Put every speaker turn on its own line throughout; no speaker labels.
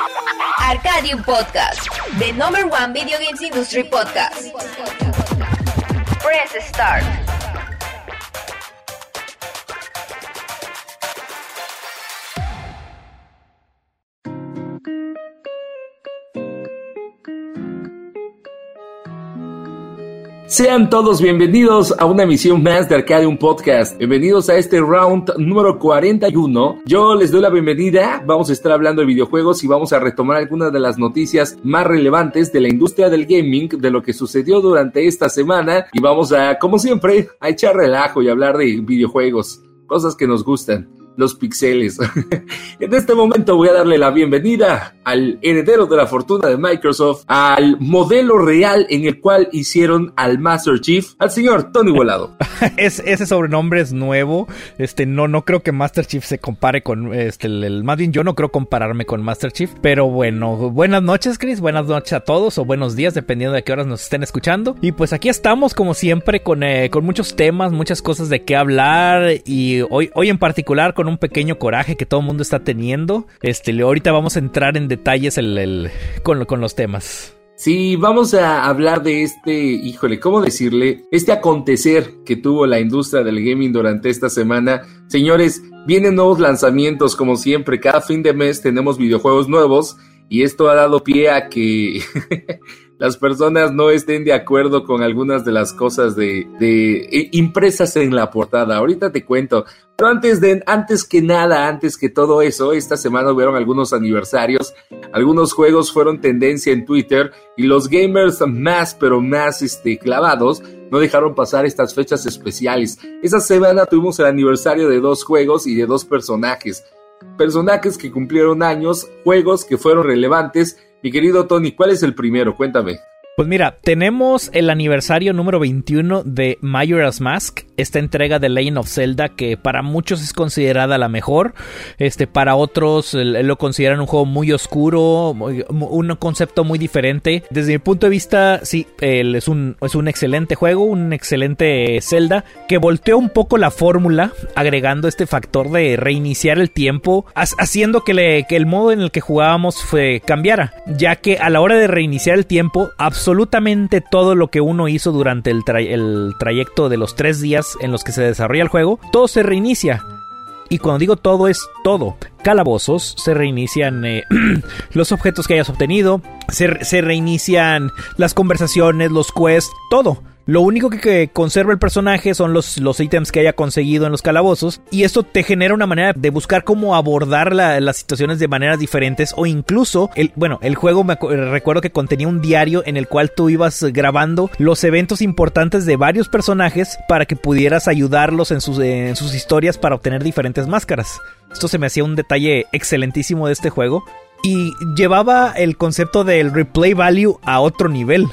Arcadium Podcast, the number one video games industry podcast. Press start.
Sean todos bienvenidos a una emisión más de Arcadium Podcast. Bienvenidos a este round número 41. Yo les doy la bienvenida. Vamos a estar hablando de videojuegos y vamos a retomar algunas de las noticias más relevantes de la industria del gaming, de lo que sucedió durante esta semana. Y vamos a, como siempre, a echar relajo y hablar de videojuegos, cosas que nos gustan los pixeles. en este momento voy a darle la bienvenida al heredero de la fortuna de Microsoft, al modelo real en el cual hicieron al Master Chief, al señor Tony Volado.
es, ese sobrenombre es nuevo. Este, no, no creo que Master Chief se compare con este, el, bien yo no creo compararme con Master Chief. Pero bueno, buenas noches, Chris. Buenas noches a todos o buenos días, dependiendo de qué horas nos estén escuchando. Y pues aquí estamos, como siempre, con, eh, con muchos temas, muchas cosas de qué hablar. Y hoy, hoy en particular con un pequeño coraje que todo el mundo está teniendo. Este, ahorita vamos a entrar en detalles con, con los temas.
Sí, vamos a hablar de este, híjole, ¿cómo decirle? Este acontecer que tuvo la industria del gaming durante esta semana. Señores, vienen nuevos lanzamientos como siempre. Cada fin de mes tenemos videojuegos nuevos y esto ha dado pie a que las personas no estén de acuerdo con algunas de las cosas de, de eh, impresas en la portada. Ahorita te cuento. Pero antes de, antes que nada, antes que todo eso, esta semana hubieron algunos aniversarios, algunos juegos fueron tendencia en Twitter y los gamers más, pero más este, clavados, no dejaron pasar estas fechas especiales. Esa semana tuvimos el aniversario de dos juegos y de dos personajes. Personajes que cumplieron años, juegos que fueron relevantes mi querido Tony, ¿cuál es el primero? Cuéntame.
Pues mira, tenemos el aniversario número 21 de Majora's Mask, esta entrega de Legend of Zelda que para muchos es considerada la mejor, este para otros lo consideran un juego muy oscuro, un concepto muy diferente. Desde mi punto de vista, sí, es un es un excelente juego, un excelente Zelda que volteó un poco la fórmula agregando este factor de reiniciar el tiempo, haciendo que, le, que el modo en el que jugábamos fue cambiara, ya que a la hora de reiniciar el tiempo absolutamente todo lo que uno hizo durante el, el trayecto de los tres días en los que se desarrolla el juego, todo se reinicia. Y cuando digo todo es todo. Calabozos, se reinician eh, los objetos que hayas obtenido, se, se, reinician las conversaciones, los quests, todo. Lo único que, conserva el personaje son los, los ítems que haya conseguido en los calabozos. Y esto te genera una manera de buscar cómo abordar las situaciones de maneras diferentes. O incluso, el, bueno, el juego me recuerdo que contenía un diario en el cual tú ibas grabando los eventos importantes de varios personajes para que pudieras ayudarlos en sus, en sus historias para obtener diferentes máscaras. Esto se me hacía un detalle excelentísimo de este juego. Y llevaba el concepto del replay value a otro nivel.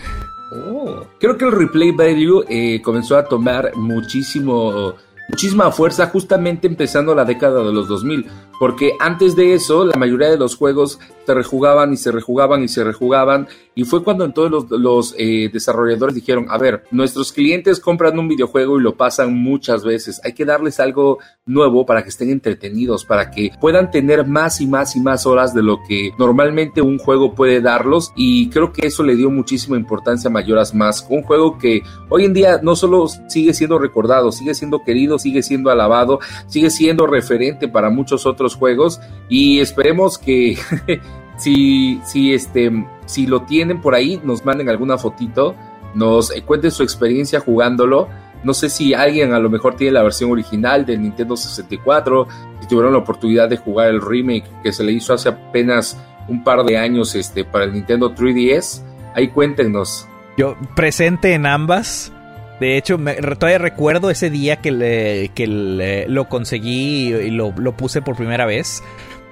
Oh. Creo que el replay value eh, comenzó a tomar muchísimo, muchísima fuerza justamente empezando la década de los 2000, porque antes de eso la mayoría de los juegos se rejugaban y se rejugaban y se rejugaban. Y fue cuando entonces los, eh, desarrolladores dijeron, a ver, nuestros clientes compran un videojuego y lo pasan muchas veces. Hay que darles algo nuevo para que estén entretenidos, para que puedan tener más y más y más horas de lo que normalmente un juego puede darlos. Y creo que eso le dio muchísima importancia a Mayoras Más. Un juego que hoy en día no solo sigue siendo recordado, sigue siendo querido, sigue siendo alabado, sigue siendo referente para muchos otros juegos. Y esperemos que Si, si, este, si lo tienen por ahí, nos manden alguna fotito, nos eh, cuenten su experiencia jugándolo. No sé si alguien a lo mejor tiene la versión original de Nintendo 64, si tuvieron la oportunidad de jugar el remake que se le hizo hace apenas un par de años este, para el Nintendo 3DS. Ahí cuéntenos.
Yo presente en ambas. De hecho, me, todavía recuerdo ese día que, le, que lo conseguí y lo, lo, puse por primera vez.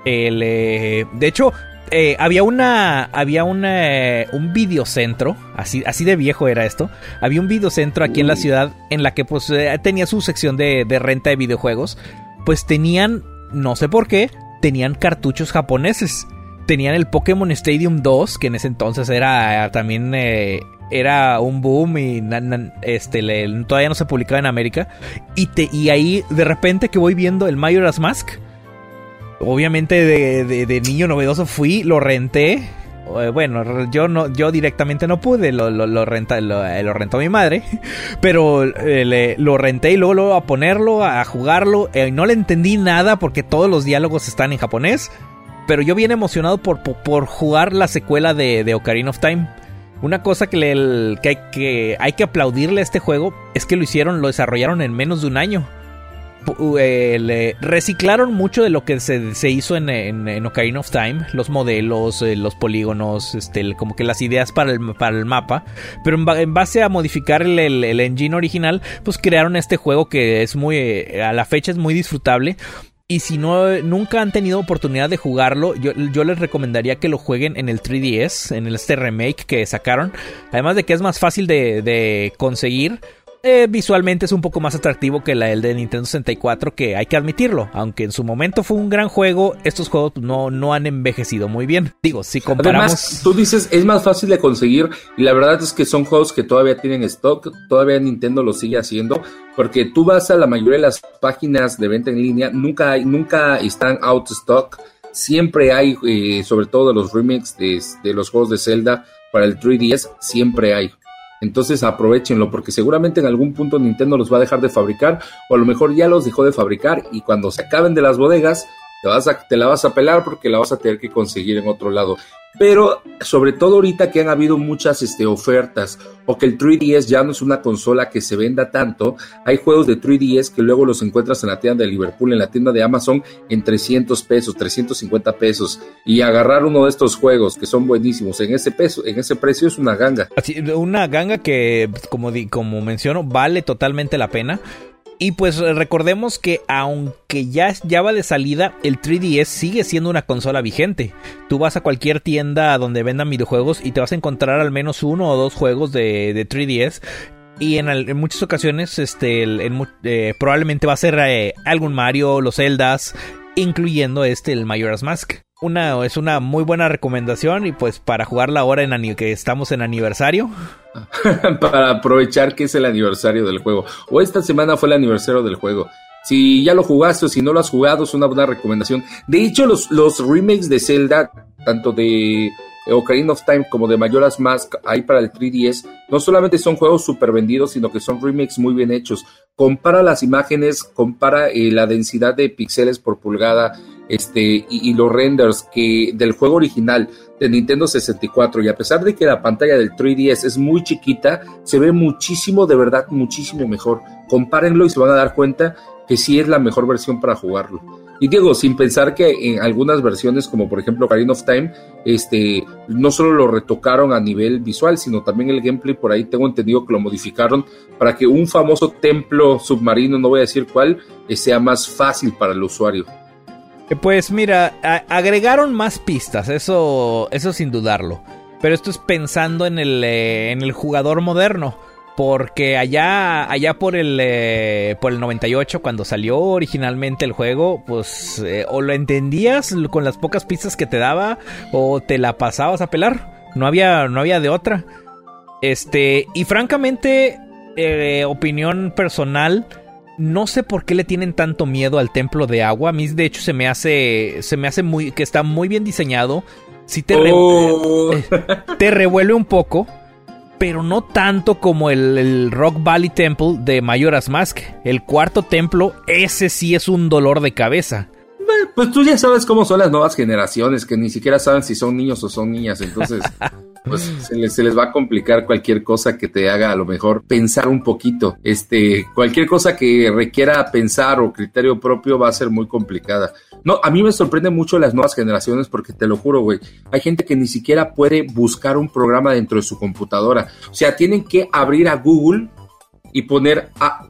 El, eh, de hecho, eh, había una. Había una, un videocentro. Así, así de viejo era esto. Había un videocentro aquí en la ciudad. En la que pues eh, tenía su sección de, renta de videojuegos. Pues tenían. No sé por qué. Tenían cartuchos japoneses. Tenían el Pokémon Stadium 2. Que en ese entonces era también. Era un boom y este, todavía no se publicaba en América. Y, te, y ahí de repente que voy viendo el Majora's Mask obviamente de, de niño novedoso fui, lo renté eh, bueno, yo no, yo directamente no pude, lo, lo, renta, eh, lo, rentó mi madre, pero eh, lo renté y luego, luego, a ponerlo, a jugarlo, no le entendí nada porque todos los diálogos están en japonés, pero yo bien emocionado por, por, jugar la secuela de, de, Ocarina of Time. Una cosa que, le, hay, que aplaudirle a este juego es que lo hicieron, lo desarrollaron en menos de un año. Eh, le reciclaron mucho de lo que se, hizo en, en, Ocarina of Time, los modelos, eh, los polígonos, este, como que las ideas para el, mapa, pero en, base a modificar el, el, engine original, pues crearon este juego que es muy, eh, a la fecha es muy disfrutable. Y si no, nunca han tenido oportunidad de jugarlo, yo, les recomendaría que lo jueguen en el 3DS, en este remake que sacaron. Además de que es más fácil de conseguir, eh, visualmente es un poco más atractivo que la de Nintendo 64, que hay que admitirlo. Aunque en su momento fue un gran juego, estos juegos no, no han envejecido muy bien. Digo, si comparamos.
Además, tú dices es más fácil de conseguir, y la verdad es que son juegos que todavía tienen stock, todavía Nintendo lo sigue haciendo, porque tú vas a la mayoría de las páginas de venta en línea, nunca, hay, nunca están out of stock. Siempre hay, eh, sobre todo de los remakes de, de los juegos de Zelda para el 3DS, siempre hay. Entonces aprovechenlo porque seguramente en algún punto Nintendo los va a dejar de fabricar o a lo mejor ya los dejó de fabricar y cuando se acaben de las bodegas te, vas a, te la vas a pelar porque la vas a tener que conseguir en otro lado. Pero sobre todo ahorita que han habido muchas este, ofertas o que el 3DS ya no es una consola que se venda tanto, hay juegos de 3DS que luego los encuentras en la tienda de Liverpool, en la tienda de Amazon en 300 pesos, 350 pesos y agarrar uno de estos juegos que son buenísimos en ese peso, en ese precio es una ganga.
una ganga que como como menciono vale totalmente la pena y pues recordemos que aunque ya, ya va de salida, el 3DS sigue siendo una consola vigente. Tú vas a cualquier tienda donde vendan videojuegos y te vas a encontrar al menos uno o dos juegos de, 3DS. Y en, muchas ocasiones, este, eh, probablemente va a ser eh, algún Mario, los Zeldas, incluyendo este, el Majora's Mask una, es una muy buena recomendación y pues para jugarla ahora en que estamos en aniversario.
para aprovechar que es el aniversario del juego. O esta semana fue el aniversario del juego. Si ya lo jugaste o si no lo has jugado, es una buena recomendación. De hecho, los, los remakes de Zelda, tanto de Ocarina of Time como de Majora's Mask, ahí para el 3DS, no solamente son juegos super vendidos, sino que son remakes muy bien hechos. Compara las imágenes, compara eh, la densidad de píxeles por pulgada, este, y, los renders que del juego original de Nintendo 64 y a pesar de que la pantalla del 3DS es muy chiquita, se ve muchísimo, de verdad, muchísimo mejor. Compárenlo y se van a dar cuenta que sí es la mejor versión para jugarlo. Y Diego, sin pensar que en algunas versiones, como por ejemplo Ocarina of Time, este, no solo lo retocaron a nivel visual, sino también el gameplay, por ahí tengo entendido que lo modificaron para que un famoso templo submarino, no voy a decir cuál, eh, sea más fácil para el usuario.
Eh, pues mira, agregaron más pistas, eso, eso sin dudarlo. Pero esto es pensando en el, eh, en el jugador moderno. Porque allá, allá por el, eh, por el 98, cuando salió originalmente el juego, pues o lo entendías con las pocas pistas que te daba, o te la pasabas a pelar. No había, no había de otra. Este, y francamente, opinión personal, no sé por qué le tienen tanto miedo al templo de agua. A mí, de hecho, se me hace. Se me hace muy. que está muy bien diseñado. Sí te, oh. eh, te revuelve un poco. Pero no tanto como el, Rock Valley Temple de Majora's Mask. El cuarto templo, ese sí es un dolor de cabeza.
Pues tú ya sabes cómo son las nuevas generaciones, que ni siquiera saben si son niños o son niñas, entonces pues se les, se les, va a complicar cualquier cosa que te haga a lo mejor pensar un poquito. Este, cualquier cosa que requiera pensar o criterio propio va a ser muy complicada. No, a mí me sorprende mucho las nuevas generaciones porque te lo juro, güey, hay gente que ni siquiera puede buscar un programa dentro de su computadora. O sea, tienen que abrir a Google y poner a,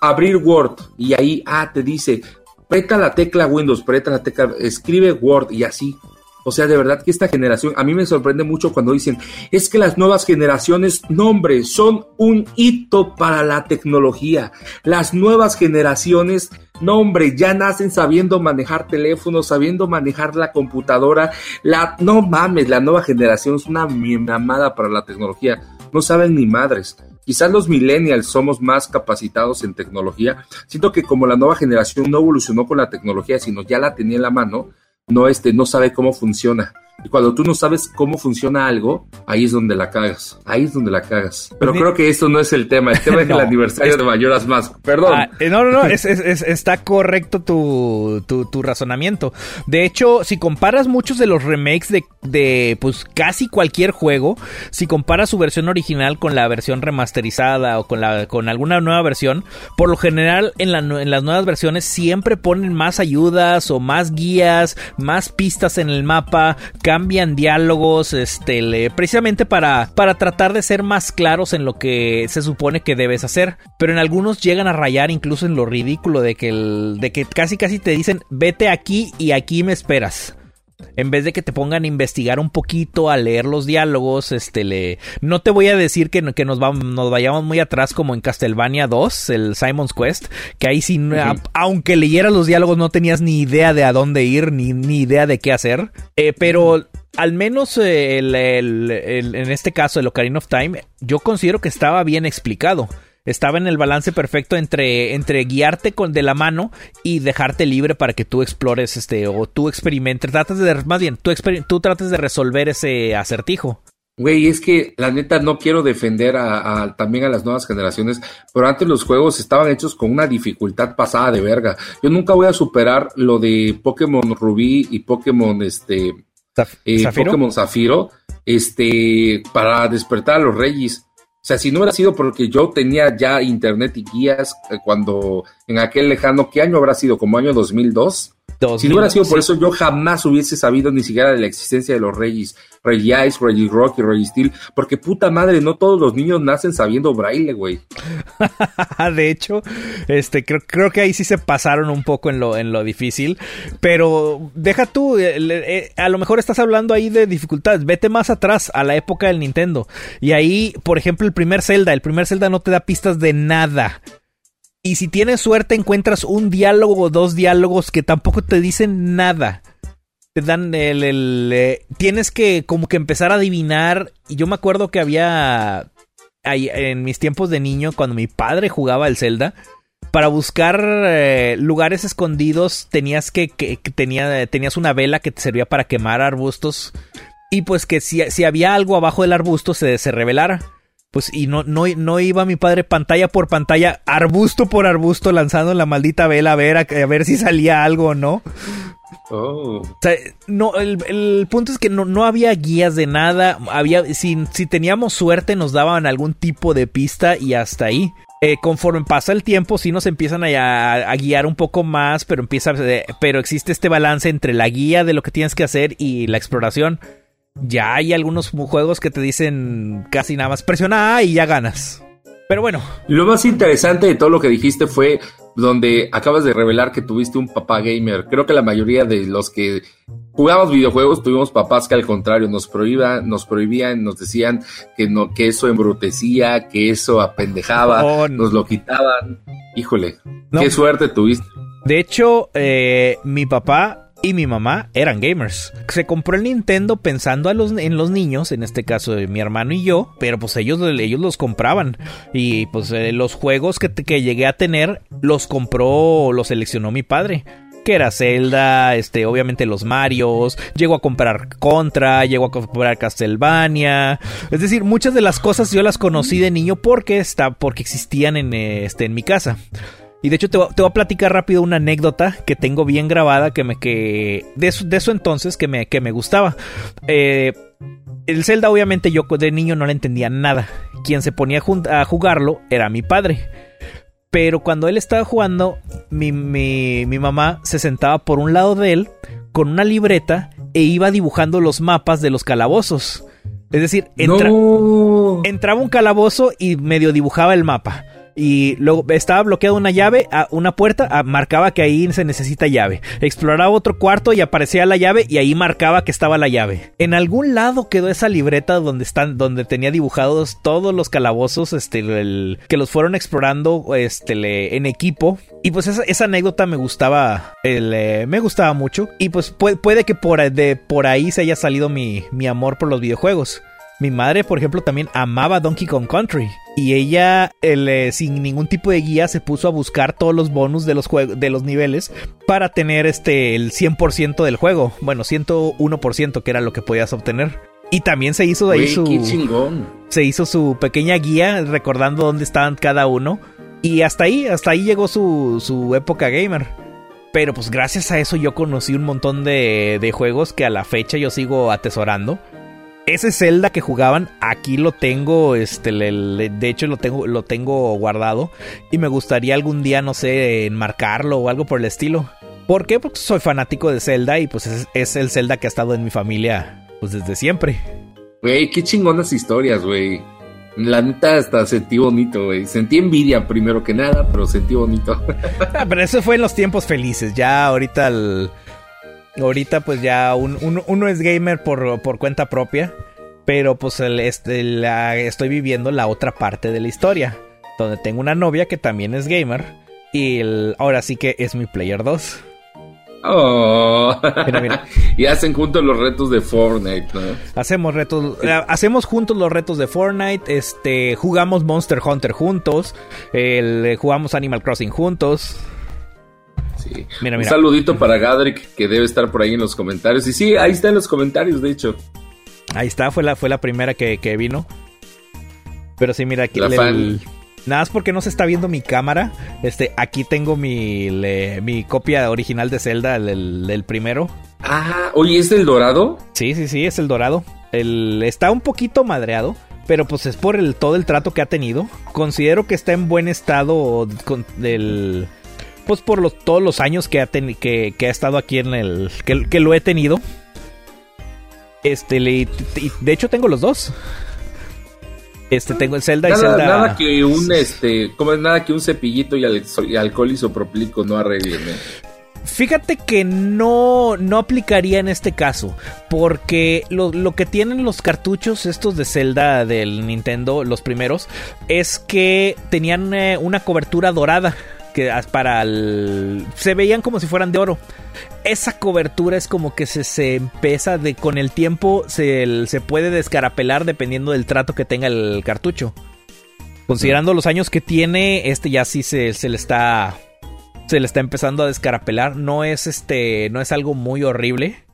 abrir Word y ahí, ah, te dice, preta la tecla Windows, preta la tecla, escribe Word y así. O sea, de verdad que esta generación, a mí me sorprende mucho cuando dicen, es que las nuevas generaciones, no hombre, son un hito para la tecnología. Las nuevas generaciones, no hombre, ya nacen sabiendo manejar teléfonos, sabiendo manejar la computadora. La, no mames, la nueva generación es una mamada para la tecnología. No saben ni madres. Quizás los millennials somos más capacitados en tecnología. Siento que como la nueva generación no evolucionó con la tecnología, sino ya la tenía en la mano, no, este, no sabe cómo funciona. Y cuando tú no sabes cómo funciona algo, ahí es donde la cagas. Ahí es donde la cagas. Pero creo que esto no es el tema. El tema es el aniversario de Mayoras Más. Perdón. Ah,
eh, no, no, no. está correcto tu, tu, razonamiento. De hecho, si comparas muchos de los remakes de, de, pues casi cualquier juego, si comparas su versión original con la versión remasterizada o con, la, con alguna nueva versión, por lo general en, la, en las nuevas versiones siempre ponen más ayudas o más guías, más pistas en el mapa cambian diálogos, este, precisamente para, para tratar de ser más claros en lo que se supone que debes hacer. Pero en algunos llegan a rayar incluso en lo ridículo de que, de que casi casi te dicen vete aquí y aquí me esperas. En vez de que te pongan a investigar un poquito, a leer los diálogos, este le. No te voy a decir que, que nos, nos vayamos muy atrás como en Castlevania 2, el Simon's Quest, que ahí sí, aunque leyeras los diálogos, no tenías ni idea de a dónde ir, ni, ni idea de qué hacer. Eh, pero al menos eh, en este caso, el Ocarina of Time, yo considero que estaba bien explicado estaba en el balance perfecto entre, entre guiarte con de la mano y dejarte libre para que tú explores este o tú experimentes, tratas de más bien, tú, tú trates de resolver ese acertijo.
Güey, es que la neta no quiero defender a, también a las nuevas generaciones, pero antes los juegos estaban hechos con una dificultad pasada de verga. Yo nunca voy a superar lo de Pokémon Rubí y Pokémon este eh, Pokémon Zafiro, este para despertar a los Reyes. O sea, si no hubiera sido porque yo tenía ya internet y guías eh, cuando en aquel lejano, ¿qué año habrá sido? ¿Como año 2002? Si no hubiera sido por eso, yo jamás hubiese sabido ni siquiera de la existencia de los Reyes. Rey Ice, Rey Rock y Rey Steel. Porque puta madre, no todos los niños nacen sabiendo braille, güey.
de hecho, este, creo, creo que ahí sí se pasaron un poco en lo, en lo difícil. Pero deja tú, eh, eh, a lo mejor estás hablando ahí de dificultades. Vete más atrás, a la época del Nintendo. Y ahí, por ejemplo, el primer Zelda. El primer Zelda no te da pistas de nada. Y si tienes suerte encuentras un diálogo o dos diálogos que tampoco te dicen nada. Te dan el, eh, tienes que como que empezar a adivinar. Y yo me acuerdo que había en mis tiempos de niño cuando mi padre jugaba el Zelda para buscar eh, lugares escondidos tenías que, que, tenía, tenías una vela que te servía para quemar arbustos. Y pues que si, si había algo abajo del arbusto se, se revelara pues y no, no, no iba mi padre pantalla por pantalla, arbusto por arbusto, lanzando la maldita vela a ver, a, ver si salía algo o no. Oh. O sea, no, el, punto es que no, no, había guías de nada. Había, si, si, teníamos suerte, nos daban algún tipo de pista y hasta ahí. Eh, conforme pasa el tiempo, sí nos empiezan a, a, guiar un poco más, pero empieza, eh, pero existe este balance entre la guía de lo que tienes que hacer y la exploración ya hay algunos juegos que te dicen casi nada más presiona A y ya ganas. Pero bueno.
Lo más interesante de todo lo que dijiste fue donde acabas de revelar que tuviste un papá gamer. Creo que la mayoría de los que jugamos videojuegos tuvimos papás que al contrario nos prohibían, nos prohibían, nos decían que no, que eso embrutecía, que eso apendejaba, oh, nos lo quitaban. Híjole, qué suerte tuviste.
De hecho, eh, mi papá y mi mamá eran gamers. Se compró el Nintendo pensando en los niños, en este caso mi hermano y yo, pero pues ellos, ellos los compraban. Y pues eh, los juegos que, que llegué a tener los compró, los seleccionó mi padre que era Zelda, este, obviamente los Marios, llegó a comprar Contra, llegó a comprar Castlevania, es decir, muchas de las cosas yo las conocí de niño porque está, porque existían en este, en mi casa. Y de hecho te, voy a platicar rápido una anécdota que tengo bien grabada que me que de eso, de eso entonces que me, que me gustaba. Eh, el Zelda obviamente yo de niño no le entendía nada. Quien se ponía a jugarlo era mi padre. Pero cuando él estaba jugando, mi, mi, mi, mamá se sentaba por un lado de él con una libreta e iba dibujando los mapas de los calabozos. Es decir, entraba un calabozo y medio dibujaba el mapa y luego estaba bloqueada una llave, una puerta, marcaba que ahí se necesita llave. Exploraba otro cuarto y aparecía la llave y ahí marcaba que estaba la llave. En algún lado quedó esa libreta donde están, donde tenía dibujados todos los calabozos, este, que los fueron explorando, este, en equipo. Y pues esa, anécdota me gustaba, eh, me gustaba mucho. Y pues puede, que por, de, por ahí se haya salido mi, mi amor por los videojuegos. Mi madre, por ejemplo, también amaba Donkey Kong Country. Y ella, eh, sin ningún tipo de guía, se puso a buscar todos los bonus de los, de los niveles para tener este, el 100% del juego. Bueno, 101% que era lo que podías obtener. Y también se hizo ahí su. Se hizo su pequeña guía recordando dónde estaban cada uno. Y hasta ahí, hasta ahí llegó su, su época gamer. Pero pues gracias a eso yo conocí un montón de, de juegos que a la fecha yo sigo atesorando. Ese Zelda que jugaban, aquí lo tengo, este, de hecho lo tengo, lo tengo guardado y me gustaría algún día, no sé, enmarcarlo o algo por el estilo. ¿Por qué? Porque soy fanático de Zelda y pues es, es el Zelda que ha estado en mi familia pues desde siempre.
Güey, qué chingonas historias, güey. La neta hasta sentí bonito, güey. Sentí envidia primero que nada, pero sentí bonito.
ah, pero eso fue en los tiempos felices. Ya ahorita Ahorita pues ya uno es gamer por, por, cuenta propia. Pero pues el, este, la, estoy viviendo la otra parte de la historia. Donde tengo una novia que también es gamer. Y ahora sí que es mi player 2.
Oh. y hacen juntos los retos de Fortnite, ¿no?
Hacemos retos, eh, hacemos juntos los retos de Fortnite, este, jugamos Monster Hunter juntos, el, jugamos Animal Crossing juntos.
Sí. Un saludito para Gadrick que debe estar por ahí en los comentarios. Y sí, ahí está en los comentarios, de hecho.
Ahí está, fue la, fue la primera que, vino. Pero sí, mira, aquí el, Nada más porque no se está viendo mi cámara. Este, aquí tengo mi, mi copia original de Zelda, el, primero.
Ah, oye, ¿es el dorado?
Sí, sí, sí, es el dorado. El, está un poquito madreado, pero pues es por el, todo el trato que ha tenido. Considero que está en buen estado con, del, pues por los, todos los años que ha, que, ha estado aquí en el... Que, que lo he tenido. Este, le, de hecho tengo los dos. Este, tengo el Zelda
y
Zelda.
Nada que un, este, como es nada que un cepillito y, alcohol isopropílico no arreglen.
Fíjate que no, no aplicaría en este caso, porque lo, lo, que tienen los cartuchos estos de Zelda del Nintendo, los primeros, es que tenían eh, una cobertura dorada que para el, se veían como si fueran de oro. Esa cobertura es como que se, se empieza de con el tiempo se, se puede descarapelar dependiendo del trato que tenga el cartucho. Considerando los años que tiene, este ya sí se, se le está se le está empezando a descarapelar. No es este, no es algo muy horrible.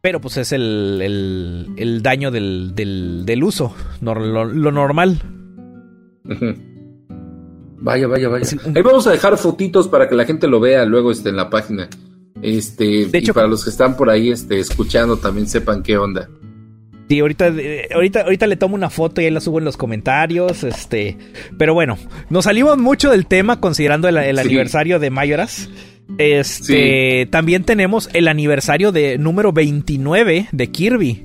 Pero pues es el, el, el daño del, del, del uso, lo, lo normal.
Vaya, vaya, vaya. Ahí vamos a dejar fotitos para que la gente lo vea luego este, en la página. Este, de hecho, y para los que están por ahí este, escuchando también sepan qué onda.
Sí, ahorita, eh, ahorita, ahorita le tomo una foto y ahí la subo en los comentarios. Este, pero bueno, nos salimos mucho del tema considerando el, aniversario de Mayoras. Este, también tenemos el aniversario de número 29 de Kirby.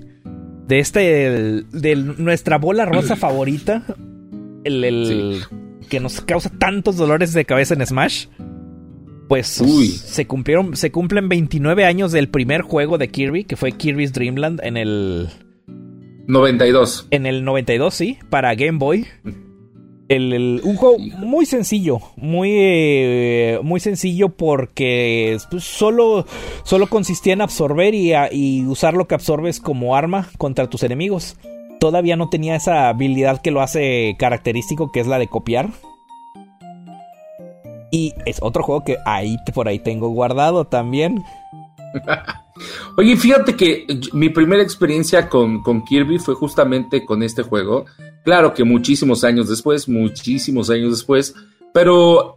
De este, de nuestra bola rosa favorita. El, el, que nos causa tantos dolores de cabeza en Smash. Pues se cumplieron, se cumplen 29 años del primer juego de Kirby, que fue Kirby's Dreamland en el
92.
En el 92, sí, para Game Boy. El, un juego muy sencillo, muy, eh, muy sencillo porque pues, solo, solo consistía en absorber y, y, usar lo que absorbes como arma contra tus enemigos todavía no tenía esa habilidad que lo hace característico, que es la de copiar. Y es otro juego que ahí por ahí tengo guardado también.
Oye, fíjate que mi primera experiencia con, con, Kirby fue justamente con este juego. Claro que muchísimos años después, muchísimos años después, pero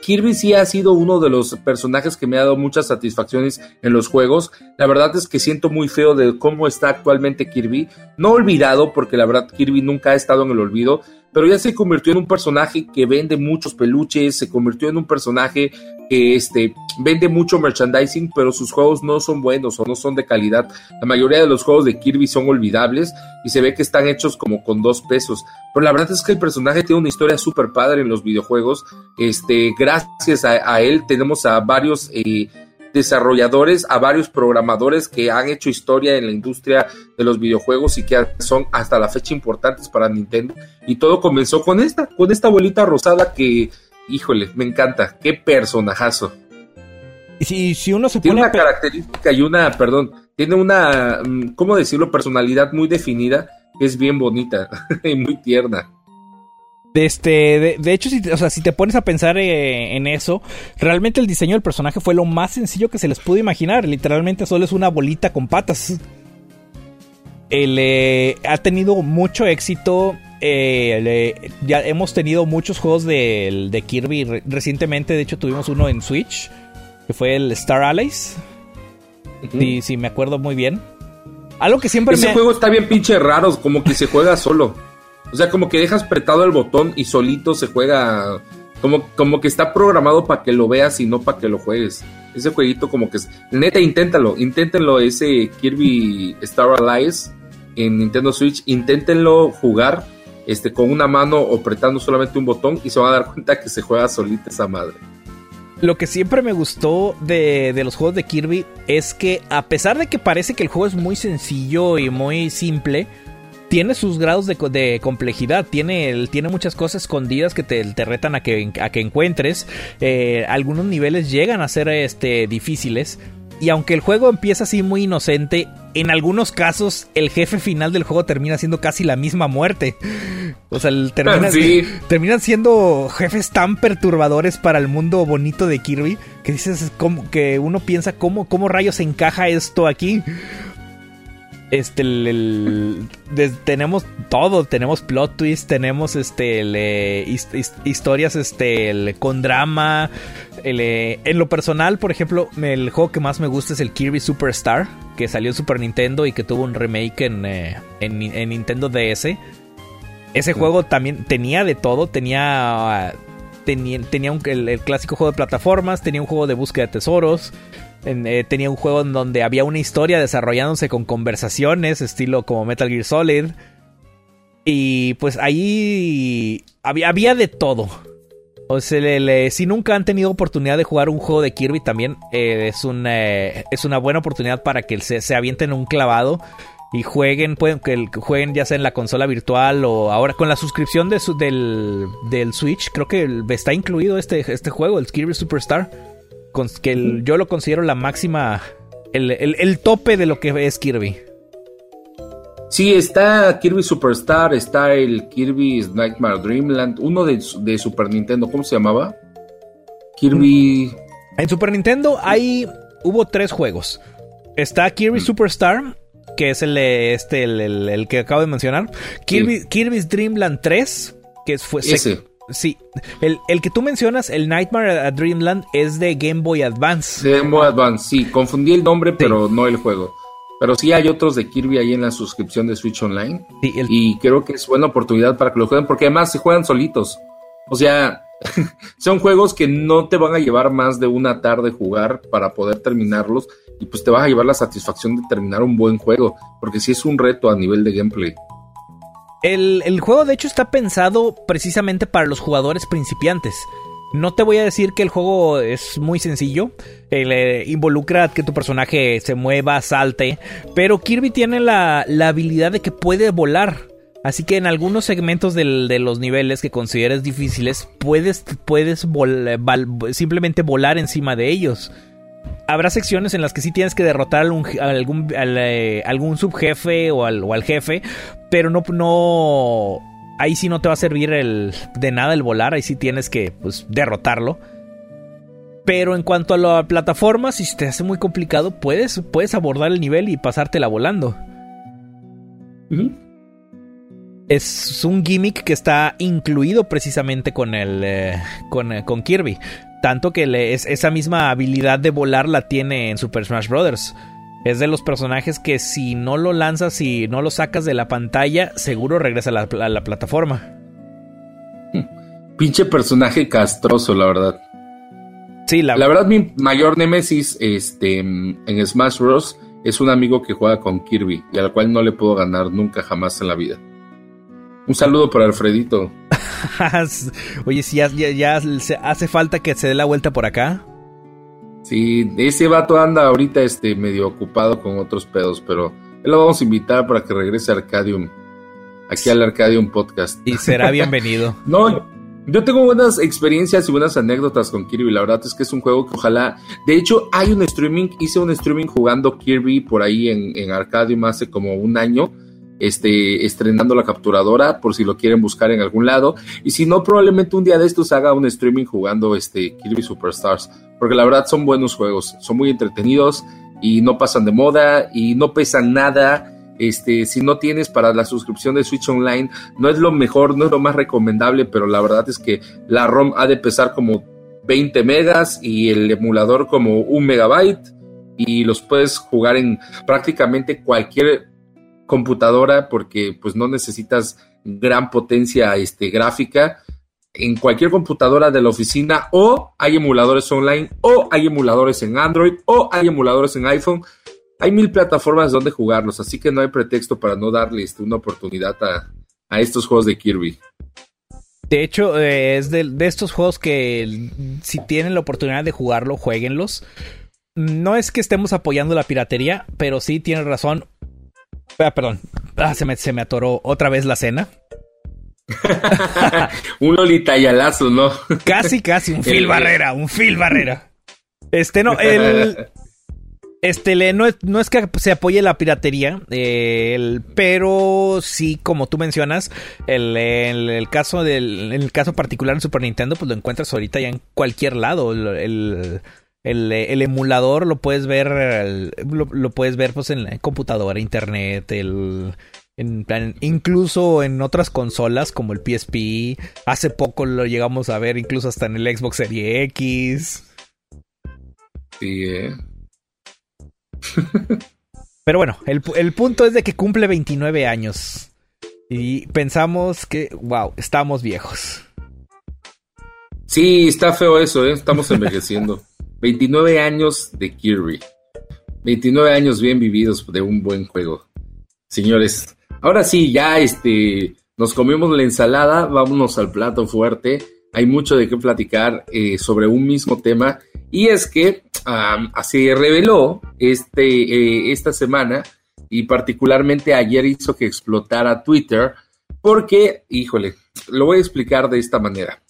Kirby sí ha sido uno de los personajes que me ha dado muchas satisfacciones en los juegos. La verdad es que siento muy feo de cómo está actualmente Kirby. No olvidado, porque la verdad Kirby nunca ha estado en el olvido, pero ya se convirtió en un personaje que vende muchos peluches, se convirtió en un personaje que este, vende mucho merchandising, pero sus juegos no son buenos o no son de calidad. La mayoría de los juegos de Kirby son olvidables y se ve que están hechos como con dos pesos. Pero la verdad es que el personaje tiene una historia súper padre en los videojuegos. Este, gracias a, él tenemos a varios eh, desarrolladores, a varios programadores que han hecho historia en la industria de los videojuegos y que son hasta la fecha importantes para Nintendo. Y todo comenzó con esta, con esta bolita rosada que, híjole, me encanta. Qué personajazo.
Si, si uno se
tiene una característica y una, perdón, tiene una, mm, ¿cómo decirlo? Personalidad muy definida es bien bonita y muy tierna.
Este, de, hecho, si te, o sea, si te pones a pensar eh, en eso, realmente el diseño del personaje fue lo más sencillo que se les pudo imaginar. Literalmente solo es una bolita con patas. Eh, ha tenido mucho éxito. Eh, ya hemos tenido muchos juegos de, Kirby recientemente. De hecho, tuvimos uno en Switch que fue el Star Allies. Si me acuerdo muy bien. Algo que siempre
Ese juego está bien pinche raro, como que se juega solo. O sea, como que dejas apretado el botón y solito se juega. Como, como que está programado para que lo veas y no para que lo juegues. Ese jueguito como que es... Neta, inténtalo. Inténtenlo ese Kirby Star Allies en Nintendo Switch. Inténtenlo jugar este, con una mano o apretando solamente un botón y se van a dar cuenta que se juega solita esa madre.
Lo que siempre me gustó de, de, los juegos de Kirby es que a pesar de que parece que el juego es muy sencillo y muy simple, tiene sus grados de, complejidad, tiene, tiene muchas cosas escondidas que te, retan a que, a que encuentres. Eh, algunos niveles llegan a ser este, difíciles. Y aunque el juego empieza así muy inocente, en algunos casos el jefe final del juego termina siendo casi la misma muerte. O sea, termina, terminan siendo jefes tan perturbadores para el mundo bonito de Kirby que dices como, que uno piensa cómo, cómo rayos encaja esto aquí. Este, tenemos todo, tenemos plot twist, tenemos este, historias este, con drama. Eh, en lo personal, por ejemplo, el juego que más me gusta es el Kirby Superstar, que salió en Super Nintendo y que tuvo un remake en, eh, en, Nintendo DS. Ese juego también tenía de todo, tenía tenía, tenía el, clásico juego de plataformas, tenía un juego de búsqueda de tesoros, eh, tenía un juego en donde había una historia desarrollándose con conversaciones, estilo como Metal Gear Solid. Y pues ahí había, había de todo. O sea, si nunca han tenido oportunidad de jugar un juego de Kirby también, eh, es, es una buena oportunidad para que se, se avienten un clavado y jueguen, pueden que jueguen ya sea en la consola virtual o ahora con la suscripción de del, del Switch, creo que está incluido este, este juego, el Kirby Superstar que yo lo considero la máxima, el, tope de lo que es Kirby.
Sí, está Kirby Superstar, está el Kirby's Nightmare Dreamland, uno de, Super Nintendo, ¿cómo se llamaba? Kirby...
En Super Nintendo hay, hubo tres juegos. Está Kirby mm. Superstar, que es el, este, el, que acabo de mencionar. Kirby, Kirby's Dreamland 3, que fue...
Ese.
Sí, el, que tú mencionas, el Nightmare at Dreamland, es de Game Boy Advance.
Game Boy Advance, sí, confundí el nombre, pero no el juego. Pero sí hay otros de Kirby ahí en la suscripción de Switch Online. Y creo que es buena oportunidad para que lo jueguen, porque además se juegan solitos. O sea, son juegos que no te van a llevar más de una tarde jugar para poder terminarlos. Y pues te vas a llevar la satisfacción de terminar un buen juego, porque sí es un reto a nivel de gameplay.
El, juego de hecho está pensado precisamente para los jugadores principiantes. No te voy a decir que el juego es muy sencillo. Eh, involucra que tu personaje se mueva, salte. Pero Kirby tiene la, habilidad de que puede volar. Así que en algunos segmentos de los niveles que consideres difíciles, puedes, puedes simplemente volar encima de ellos habrá secciones en las que sí tienes que derrotar a algún, eh, algún subjefe o al, o al, jefe, pero no, no, ahí sí no te va a servir el, de nada el volar, ahí sí tienes que pues, derrotarlo. Pero en cuanto a la plataforma, si te hace muy complicado, puedes, puedes abordar el nivel y pasártela volando. Es un gimmick que está incluido precisamente con el eh, con, eh, con Kirby. Tanto que esa misma habilidad de volar la tiene en Super Smash Bros. Es de los personajes que si no lo lanzas y no lo sacas de la pantalla, seguro regresa a la, plataforma.
Pinche personaje castroso, la verdad.
Sí,
la... la verdad, mi mayor némesis este, en Smash Bros. es un amigo que juega con Kirby y al cual no le puedo ganar nunca jamás en la vida. Un saludo para Alfredito.
Oye, si ya, hace falta que se dé la vuelta por acá.
Sí, ese vato anda ahorita este, medio ocupado con otros pedos, pero él lo vamos a invitar para que regrese a Arcadium. Aquí al Arcadium Podcast.
Y será bienvenido.
no, yo tengo buenas experiencias y buenas anécdotas con Kirby. La verdad es que es un juego que ojalá. De hecho, hay un streaming. Hice un streaming jugando Kirby por ahí en, en Arcadium hace como un año este, estrenando la capturadora por si lo quieren buscar en algún lado. Y si no, probablemente un día de estos haga un streaming jugando este Kirby Superstars. Porque la verdad son buenos juegos, son muy entretenidos y no pasan de moda y no pesan nada. Este, si no tienes para la suscripción de Switch Online, no es lo mejor, no es lo más recomendable, pero la verdad es que la ROM ha de pesar como 20 megas y el emulador como un megabyte y los puedes jugar en prácticamente cualquier computadora porque pues no necesitas gran potencia este, gráfica en cualquier computadora de la oficina o hay emuladores online o hay emuladores en Android o hay emuladores en iPhone. Hay mil plataformas donde jugarlos, así que no hay pretexto para no darle este, una oportunidad a, a, estos juegos de Kirby.
De hecho, eh, es de, de, estos juegos que si tienen la oportunidad de jugarlo, jueguenlos. No es que estemos apoyando la piratería, pero sí tiene razón. Ah, perdón. Ah, se, me, se me atoró otra vez la cena.
un Yalazo, ¿no?
casi, casi, un Phil Barrera, un Phil Barrera. Este, no, el. Este, no es, no es que se apoye la piratería, el, pero sí, como tú mencionas, el, el, caso del el caso particular en Super Nintendo, pues lo encuentras ahorita ya en cualquier lado. El, el, emulador lo puedes ver, lo, puedes ver pues en la computadora, internet, el, incluso en otras consolas como el PSP. Hace poco lo llegamos a ver incluso hasta en el Xbox Series X.
Sí, eh.
Pero bueno, el, el, punto es de que cumple 29 años. Y pensamos que, wow, estamos viejos.
Sí, está feo eso, ¿eh? Estamos envejeciendo. 29 años de Kirby. 29 años bien vividos de un buen juego. Señores, ahora sí, ya este, nos comimos la ensalada, vámonos al plato fuerte. Hay mucho de qué platicar eh, sobre un mismo tema. Y es que así reveló este, eh, esta semana y particularmente ayer hizo que explotara Twitter porque, híjole, lo voy a explicar de esta manera.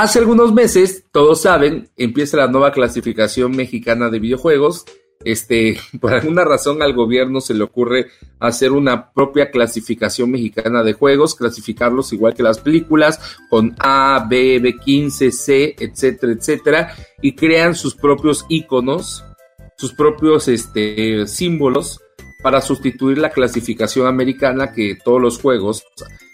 Hace algunos meses, todos saben, empieza la nueva clasificación mexicana de videojuegos. Este, por alguna razón al gobierno se le ocurre hacer una propia clasificación mexicana de juegos, clasificarlos igual que las películas, con A, B, B15, C, etcétera, etcétera, y crean sus propios iconos, sus propios este, símbolos para sustituir la clasificación americana que todos los juegos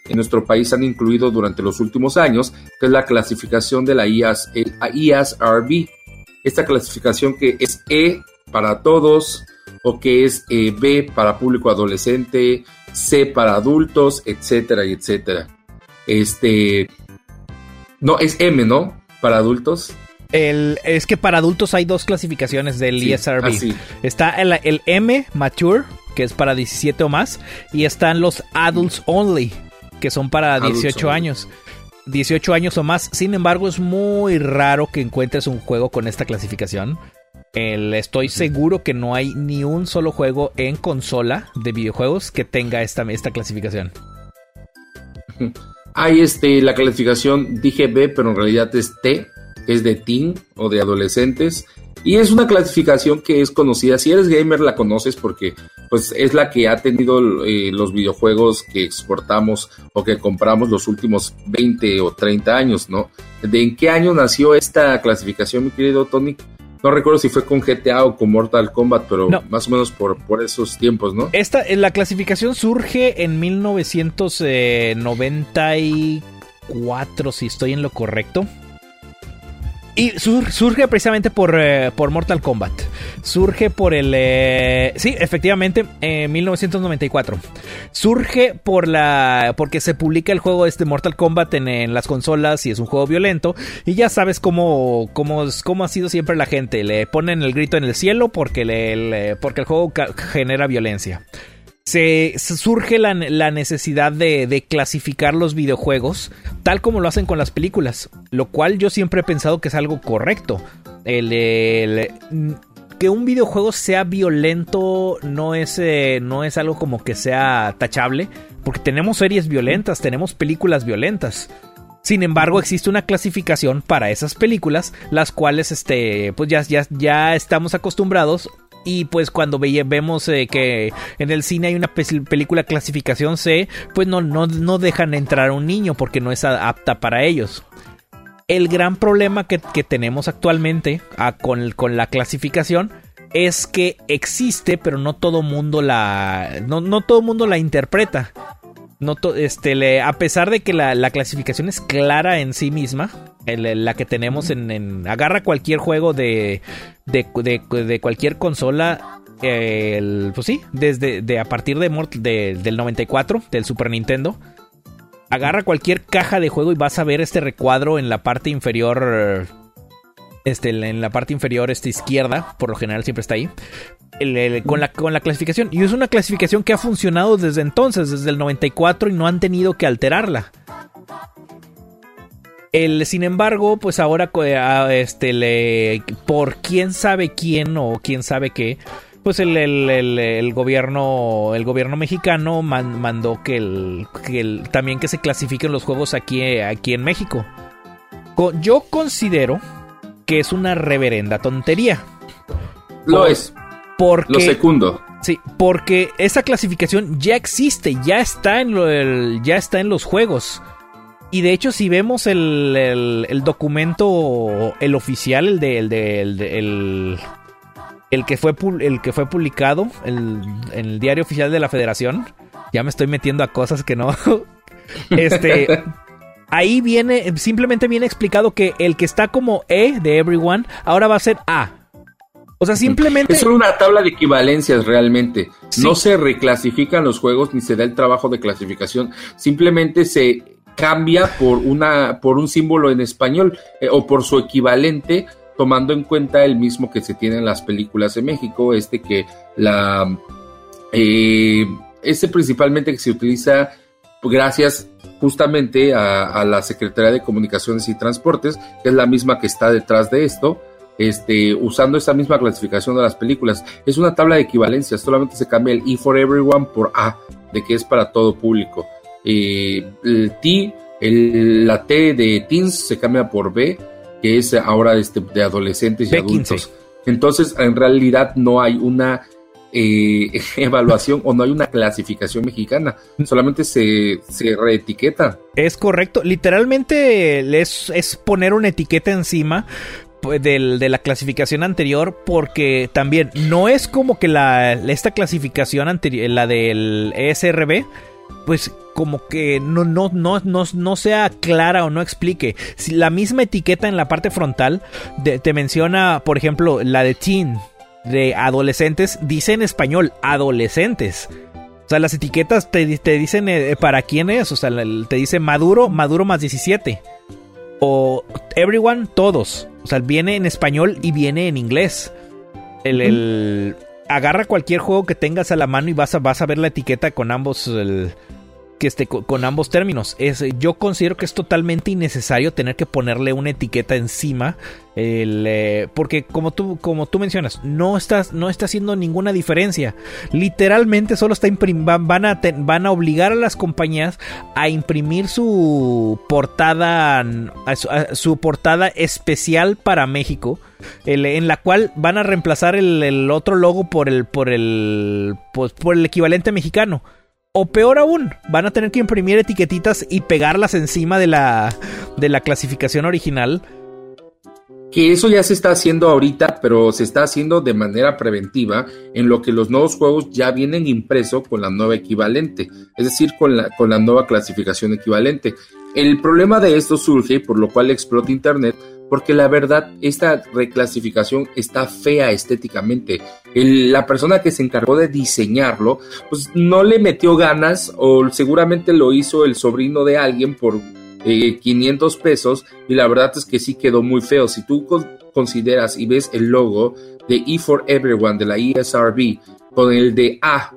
en nuestro país han incluido durante los últimos años, que es la clasificación de la IAS, IASRB. Esta clasificación que es E para todos o que es eh, B para público adolescente, C para adultos, etcétera, etcétera. Este, no, es M, ¿no? Para adultos.
El, es que para adultos hay dos clasificaciones del ISRB. Ah, Está el, el, M, Mature, que es para 17 o más, y están los Adults Only, que son para 18 años. 18 años o más. Sin embargo, es muy raro que encuentres un juego con esta clasificación. estoy seguro que no hay ni un solo juego en consola de videojuegos que tenga esta, esta clasificación.
Hay este, la clasificación, dije B, pero en realidad es T, es de teen o de adolescentes. Y es una clasificación que es conocida. Si eres gamer la conoces porque pues es la que ha tenido eh, los videojuegos que exportamos o que compramos los últimos 20 o 30 años, ¿no? ¿De en qué año nació esta clasificación, mi querido Tony? No recuerdo si fue con GTA o con Mortal Kombat, pero más o menos por, por esos tiempos, ¿no?
Esta, eh, la clasificación surge en 1994, si estoy en lo correcto. Y surge precisamente por, eh, por Mortal Kombat. Surge por el... Eh, sí, efectivamente, en 1994. Surge por la... porque se publica el juego este Mortal Kombat en, las consolas y es un juego violento. Y ya sabes cómo, cómo, cómo ha sido siempre la gente. Le ponen el grito en el cielo porque, le, porque el juego genera violencia se, surge la, necesidad de, clasificar los videojuegos tal como lo hacen con las películas, lo cual yo siempre he pensado que es algo correcto. El, que un videojuego sea violento no es, eh, no es algo como que sea tachable, porque tenemos series violentas, tenemos películas violentas. Sin embargo, existe una clasificación para esas películas, las cuales este, pues ya, ya, ya estamos acostumbrados Y pues cuando vemos eh, que en el cine hay una película clasificación C, pues no, no, no dejan entrar a un niño porque no es apta para ellos. El gran problema que, tenemos actualmente ah, con, con, la clasificación es que existe, pero no todo mundo la. No, no todo mundo la interpreta. No este, a pesar de que la, clasificación es clara en sí misma, la que tenemos en, Agarra cualquier juego de, de, cualquier consola. pues sí, desde de, a partir de, de, del 94, del Super Nintendo. Agarra cualquier caja de juego y vas a ver este recuadro en la parte inferior este, en la parte inferior este, izquierda, por lo general siempre está ahí, con, la, con la clasificación. Y es una clasificación que ha funcionado desde entonces, desde el 94, y no han tenido que alterarla. El, sin embargo, pues ahora este, le, por quién sabe quién o quién sabe qué, pues el, el, gobierno el gobierno mexicano mandó que, el, que también que se clasifiquen los juegos aquí, aquí en México. Yo considero que es una reverenda tontería.
Lo es.
Porque,
lo segundo.
Sí, porque esa clasificación ya existe, ya está en, lo, ya está en los juegos. Y de hecho, si vemos el, el, documento, el oficial, el de, el, de, el, que fue el que fue publicado en el diario oficial de la Federación, ya me estoy metiendo a cosas que no. este ahí viene, simplemente viene explicado que el que está como E de everyone, ahora va a ser A. O sea, simplemente.
Es una tabla de equivalencias realmente. No se reclasifican los juegos ni se da el trabajo de clasificación. Simplemente se cambia por una por un símbolo en español eh, o por su equivalente tomando en cuenta el mismo que se tiene en las películas de México este que la eh, este principalmente que se utiliza gracias justamente a, la Secretaría de Comunicaciones y Transportes, que es la misma que está detrás de esto, este, usando esa misma clasificación de las películas. Es una tabla de equivalencia, solamente se cambia el E for Everyone por A, de que es para todo público. Eh, el T, la T de teens se cambia por B, que es ahora este, de adolescentes y adultos. Entonces, en realidad no hay una eh, evaluación o no hay una clasificación mexicana, solamente se, se reetiqueta.
Es correcto, literalmente es, es poner una etiqueta encima pues, de la clasificación anterior porque también no es como que la, esta clasificación anterior, la del ESRB, pues como que no, no, no, no, no sea clara o no explique. Si la misma etiqueta en la parte frontal te menciona, por ejemplo, la de teen, de adolescentes dice en español adolescentes. O sea, las etiquetas te, dicen eh, para quién es. O sea, te dice Maduro, Maduro más 17. O Everyone, todos. O sea, viene en español y viene en inglés. El, agarra cualquier juego que tengas a la mano y vas a, vas a ver la etiqueta con ambos que esté con, ambos términos. Es, yo considero que es totalmente innecesario tener que ponerle una etiqueta encima. Eh, porque como tú, como tú mencionas, no, estás, no está haciendo ninguna diferencia. Literalmente solo está van, a van a obligar a las compañías a imprimir su portada, su, portada especial para México. en la cual van a reemplazar el, otro logo por el, por el, pues, por el equivalente mexicano. O peor aún, van a tener que imprimir etiquetitas y pegarlas encima de la, de la clasificación original.
Que eso ya se está haciendo ahorita, pero se está haciendo de manera preventiva, en lo que los nuevos juegos ya vienen impreso con la nueva equivalente, es decir, con la, con la nueva clasificación equivalente. El problema de esto surge, por lo cual explota Internet, porque la verdad esta reclasificación está fea estéticamente. la persona que se encargó de diseñarlo, pues no le metió ganas o seguramente lo hizo el sobrino de alguien por 500 eh, pesos y la verdad es que sí quedó muy feo. Si tú consideras y ves el logo de E for Everyone de la ESRB con el de A